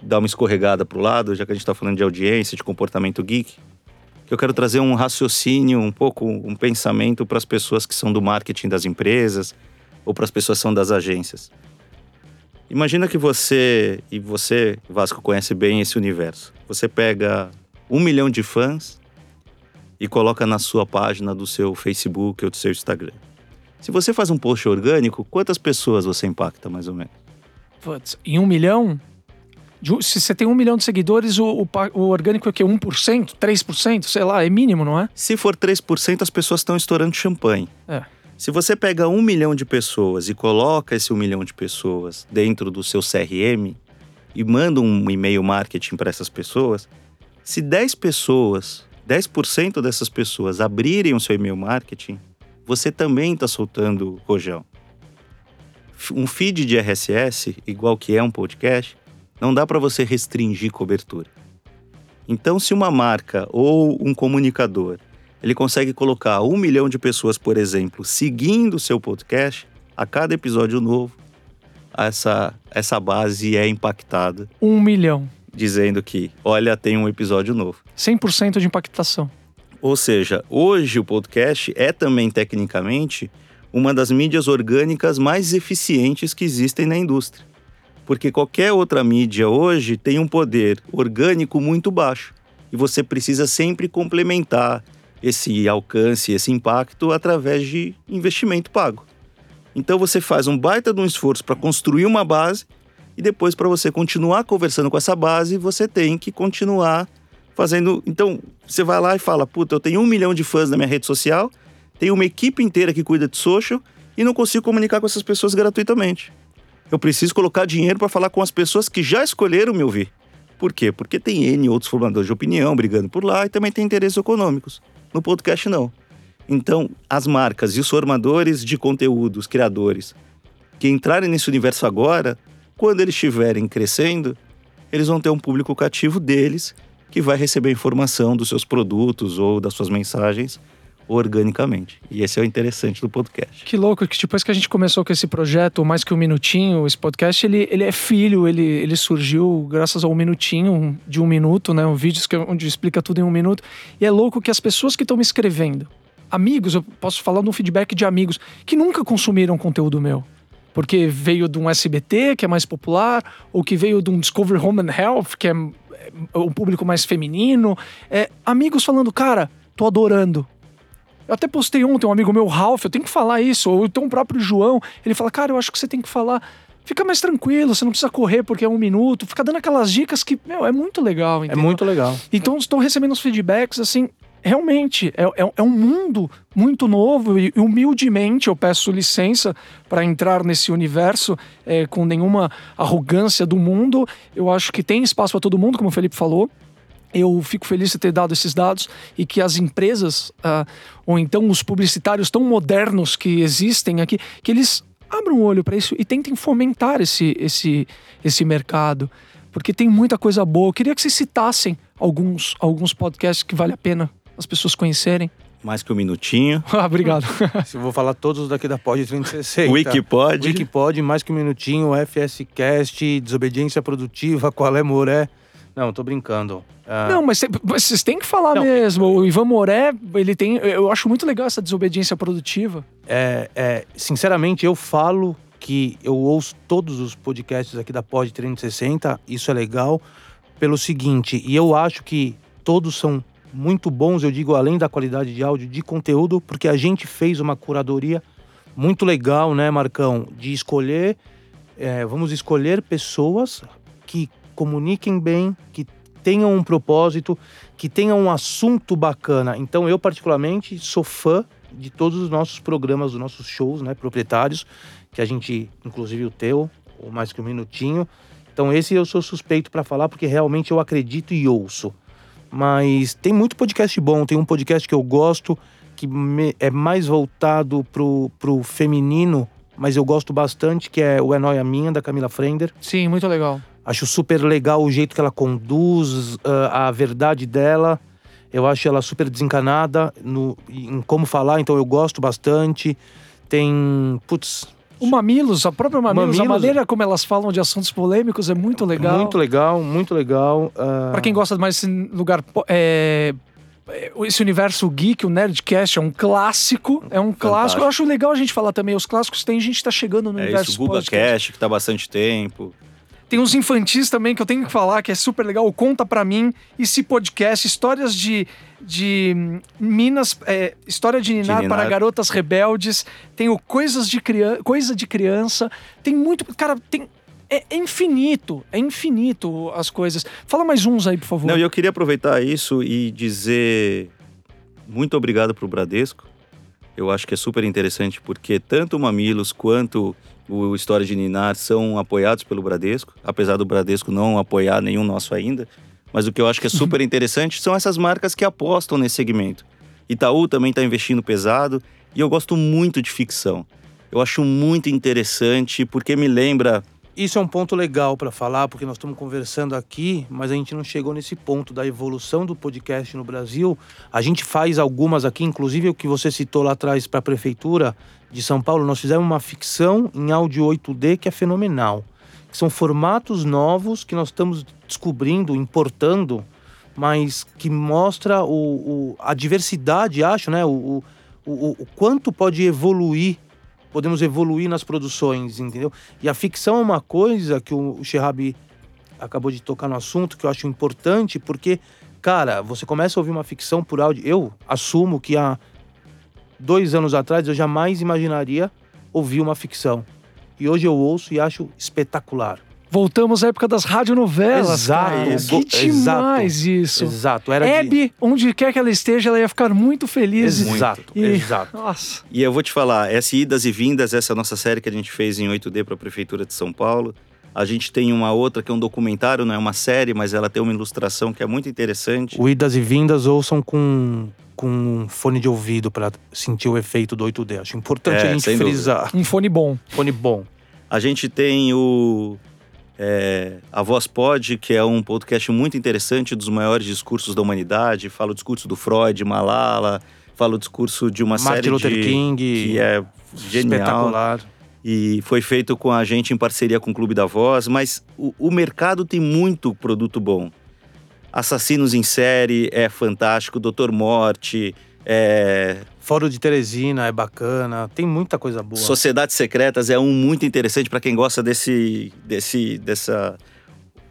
dar uma escorregada para o lado, já que a gente está falando de audiência, de comportamento geek, que eu quero trazer um raciocínio, um pouco um pensamento para as pessoas que são do marketing das empresas ou para as pessoas que são das agências. Imagina que você, e você, Vasco, conhece bem esse universo. Você pega um milhão de fãs e coloca na sua página do seu Facebook ou do seu Instagram. Se você faz um post orgânico, quantas pessoas você impacta, mais ou menos? Putz, em um milhão? De Se você tem um milhão de seguidores, o, o o orgânico é o quê? 1%? 3%? Sei lá, é mínimo, não é? Se for 3%, as pessoas estão estourando champanhe. É. Se você pega um milhão de pessoas e coloca esse um milhão de pessoas dentro do seu CRM e manda um e-mail marketing para essas pessoas, se 10 pessoas, 10% dessas pessoas abrirem o seu e-mail marketing, você também está soltando rojão. Um feed de RSS, igual que é um podcast, não dá para você restringir cobertura. Então, se uma marca ou um comunicador ele consegue colocar um milhão de pessoas, por exemplo, seguindo o seu podcast, a cada episódio novo, essa, essa base é impactada, Um milhão. dizendo que, olha, tem um episódio novo. 100% de impactação. Ou seja, hoje o podcast é também, tecnicamente, uma das mídias orgânicas mais eficientes que existem na indústria. Porque qualquer outra mídia hoje tem um poder orgânico muito baixo. E você precisa sempre complementar esse alcance, esse impacto através de investimento pago. Então você faz um baita de um esforço para construir uma base e depois para você continuar conversando com essa base, você tem que continuar fazendo. Então você vai lá e fala: Puta, eu tenho um milhão de fãs na minha rede social, tenho uma equipe inteira que cuida de social e não consigo comunicar com essas pessoas gratuitamente. Eu preciso colocar dinheiro para falar com as pessoas que já escolheram me ouvir. Por quê? Porque tem N outros formadores de opinião brigando por lá e também tem interesses econômicos. No podcast, não. Então, as marcas e os formadores de conteúdo, os criadores, que entrarem nesse universo agora, quando eles estiverem crescendo, eles vão ter um público cativo deles que vai receber informação dos seus produtos ou das suas mensagens organicamente. E esse é o interessante do podcast. Que louco, que depois que a gente começou com esse projeto, mais que um minutinho, esse podcast, ele, ele é filho, ele, ele surgiu graças ao minutinho de um minuto, né? Um vídeo que- onde explica tudo em um minuto. E é louco que as pessoas que estão me escrevendo, amigos, eu posso falar de um feedback de amigos que nunca consumiram conteúdo meu. Porque veio de um SBT, que é mais popular, ou que veio de um Discovery Home and Health, que é é um público mais feminino. É, amigos falando, cara, tô adorando. Eu até postei ontem um amigo meu, Ralph, eu tenho que falar isso. Ou então o próprio João, ele fala, cara, eu acho que você tem que falar. Fica mais tranquilo, você não precisa correr porque é um minuto. Fica dando aquelas dicas que, meu, é muito legal. É entendeu? muito legal. Então estou recebendo os feedbacks, assim, realmente, é, é, é um mundo muito novo e humildemente eu peço licença para entrar nesse universo é, com nenhuma arrogância do mundo. Eu acho que tem espaço para todo mundo, como o Felipe falou. Eu fico feliz de ter dado esses dados e que as empresas, ah, ou então os publicitários tão modernos que existem aqui, que eles abram o olho para isso e tentem fomentar esse, esse, esse mercado. Porque tem muita coisa boa. Eu queria que vocês citassem alguns, alguns podcasts que vale a pena as pessoas conhecerem. Mais que um minutinho. Ah, obrigado. Se eu vou falar todos daqui da Pod 360. Wikipod. Wikipod, mais que um minutinho, FSCast, Desobediência Produtiva, Qual é Moré. Não, tô brincando. Ah, Não, mas cê- vocês têm que falar Não. mesmo. O Ivan Moré, ele tem. Eu acho muito legal essa desobediência produtiva. é, é, sinceramente, eu falo que eu ouço todos os podcasts aqui da Pod 360, isso é legal, pelo seguinte, e eu acho que todos são muito bons, eu digo, além da qualidade de áudio, de conteúdo, porque a gente fez uma curadoria muito legal, né, Marcão? De escolher, é, vamos escolher pessoas que comuniquem bem, que tenham um propósito, que tenham um assunto bacana. Então, eu, particularmente, sou fã de todos os nossos programas, dos nossos shows, né, proprietários, que a gente, inclusive o teu, ou mais que um minutinho. Então esse eu sou suspeito para falar porque realmente eu acredito e ouço. Mas tem muito podcast bom, tem um podcast que eu gosto que é mais voltado pro, pro feminino, mas eu gosto bastante, que é o É Noia Minha, da Camila Frender. Sim, muito legal. Acho super legal o jeito que ela conduz, uh, a verdade dela. Eu acho ela super desencanada no, em como falar, então eu gosto bastante. Tem. Putz. O Mamilos, a própria Mamilos, Mamilos. a maneira como elas falam de assuntos polêmicos é muito legal. Muito legal, muito legal. Uh, Pra quem gosta mais desse lugar. É, é, esse universo geek, o Nerdcast é um clássico. É um clássico. Eu acho legal a gente falar também. Os clássicos tem gente que tá chegando no É universo isso, o Guga podcast. Cash, que tá há bastante tempo. Tem uns infantis também que eu tenho que falar, que é super legal. O Conta Pra Mim, esse podcast, histórias de, de hum, Minas, é, história de Ninar, De Ninar. para garotas rebeldes. Tem o Coisas de Criança, Coisa de Criança. Tem muito, cara, tem é, é infinito, é infinito as coisas. Fala mais uns aí, por favor. Não, eu queria aproveitar isso e dizer muito obrigado pro Bradesco. Eu acho que é super interessante porque tanto o Mamilos quanto o História de Ninar são apoiados pelo Bradesco, apesar do Bradesco não apoiar nenhum nosso ainda. Mas o que eu acho que é super interessante são essas marcas que apostam nesse segmento. Itaú também está investindo pesado e eu gosto muito de ficção. Eu acho muito interessante porque me lembra Isso é um ponto legal para falar, porque nós estamos conversando aqui, mas a gente não chegou nesse ponto da evolução do podcast no Brasil. A gente faz algumas aqui, inclusive o que você citou lá atrás para a prefeitura de São Paulo, nós fizemos uma ficção em áudio 8D que é fenomenal. Que são formatos novos que nós estamos descobrindo, importando, mas que mostra o, o- a diversidade, acho, né? O, o, o, quanto pode evoluir podemos evoluir nas produções, entendeu? E a ficção é uma coisa que o Shehab acabou de tocar no assunto que eu acho importante, porque, cara, você começa a ouvir uma ficção por áudio. Eu assumo que há dois anos atrás eu jamais imaginaria ouvir uma ficção. E hoje eu ouço e acho espetacular. Voltamos à época das radionovelas, Exato, cara. Que demais isso. Exato. Era de... Hebe, onde quer que ela esteja, ela ia ficar muito feliz. Exato, E- exato. Nossa. E eu vou te falar, essa idas e vindas, essa nossa série que a gente fez em 8D para a Prefeitura de São Paulo. A gente tem uma outra que é um documentário, não é uma série, mas ela tem uma ilustração que é muito interessante. O idas e vindas ouçam com, com um fone de ouvido para sentir o efeito do 8D. Acho importante É, a gente sem dúvida. frisar. Um fone bom. Fone bom. A gente tem o é, A Voz Pod, que é um podcast muito interessante dos maiores discursos da humanidade. Fala o discurso do Freud, Malala, fala o discurso de uma Martin série Luther de, King. que é genial. Espetacular. e foi feito com a gente em parceria com o Clube da Voz, mas o, o mercado tem muito produto bom. Assassinos em Série é fantástico, Doutor Morte, é, Fórum de Teresina é bacana. Tem muita coisa boa. Sociedades Secretas é um muito interessante para quem gosta desse, desse, dessa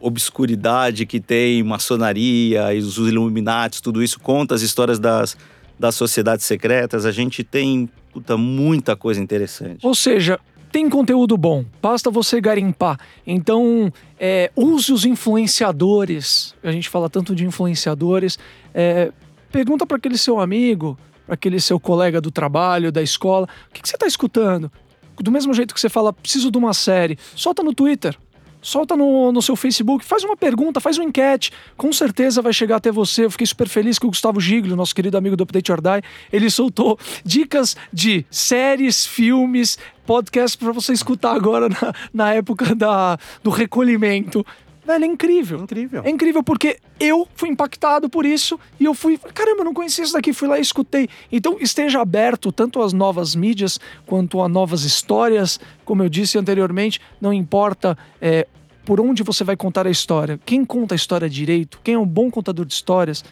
obscuridade que tem maçonaria e os Illuminati, tudo isso conta as histórias das, das sociedades secretas. A gente tem puta, muita coisa interessante. Ou seja, tem conteúdo bom, basta você garimpar. Então, é, use os influenciadores. A gente fala tanto de influenciadores. É, pergunta para aquele seu amigo, para aquele seu colega do trabalho, da escola, o que, que você está escutando? Do mesmo jeito que você fala, preciso de uma série, solta no Twitter. Solta no, no seu Facebook, faz uma pergunta, faz uma enquete. Com certeza vai chegar até você. Eu fiquei super feliz que o Gustavo Giglio, nosso querido amigo do Update or Die, ele soltou dicas de séries, filmes, podcasts para você escutar agora na, na época da, do recolhimento. Velho, é incrível. Incrível. É incrível porque eu fui impactado por isso e eu fui, caramba, eu não conhecia isso daqui, fui lá e escutei. Então esteja aberto tanto às novas mídias quanto a novas histórias. Como eu disse anteriormente, não importa é, por onde você vai contar a história. Quem conta a história direito, quem é um bom contador de histórias,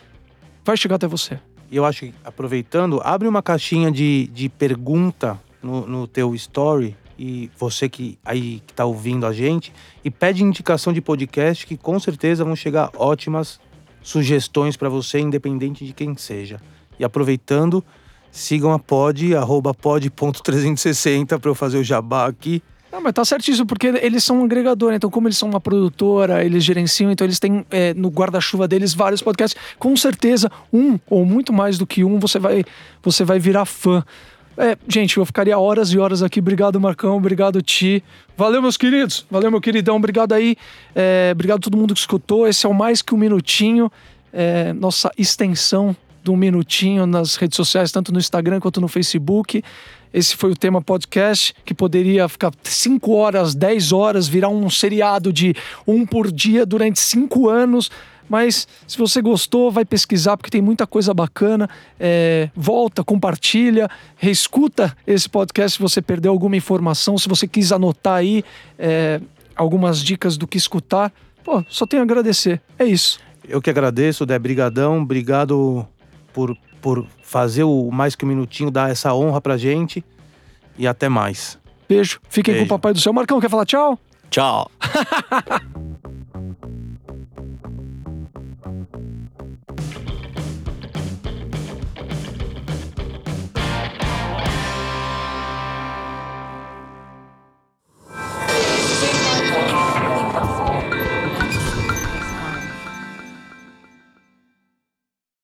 vai chegar até você. E eu acho que, aproveitando, abre uma caixinha de, de pergunta no, no teu story e você que aí que tá ouvindo a gente e pede indicação de podcast que com certeza vão chegar ótimas sugestões para você, independente de quem seja. E aproveitando, sigam a pod, arroba pod.360 para eu fazer o jabá aqui. Não, mas tá certíssimo, porque eles são um agregador, então como eles são uma produtora, eles gerenciam, então eles têm é, no guarda-chuva deles vários podcasts. Com certeza, um ou muito mais do que um, você vai, você vai virar fã. É, gente, eu ficaria horas e horas aqui. Obrigado, Marcão. Obrigado, Ti. Valeu, meus queridos. Valeu, meu queridão. Obrigado aí. É, obrigado a todo mundo que escutou. Esse é o Mais Que Um Minutinho. É, nossa extensão do Minutinho nas redes sociais, tanto no Instagram quanto no Facebook. Esse foi o tema podcast, que poderia ficar 5 horas, 10 horas, virar um seriado de um por dia durante 5 anos. Mas se você gostou, vai pesquisar, porque tem muita coisa bacana. É, volta, compartilha, reescuta esse podcast se você perdeu alguma informação, se você quis anotar aí é, algumas dicas do que escutar. Pô, só tenho a agradecer. É isso. Eu que agradeço, Dé. Brigadão. Obrigado por, por fazer o Mais Que Um Minutinho, dar essa honra pra gente. E até mais. Beijo. Fiquem Beijo. com o Papai do Céu. Marcão, quer falar tchau? Tchau.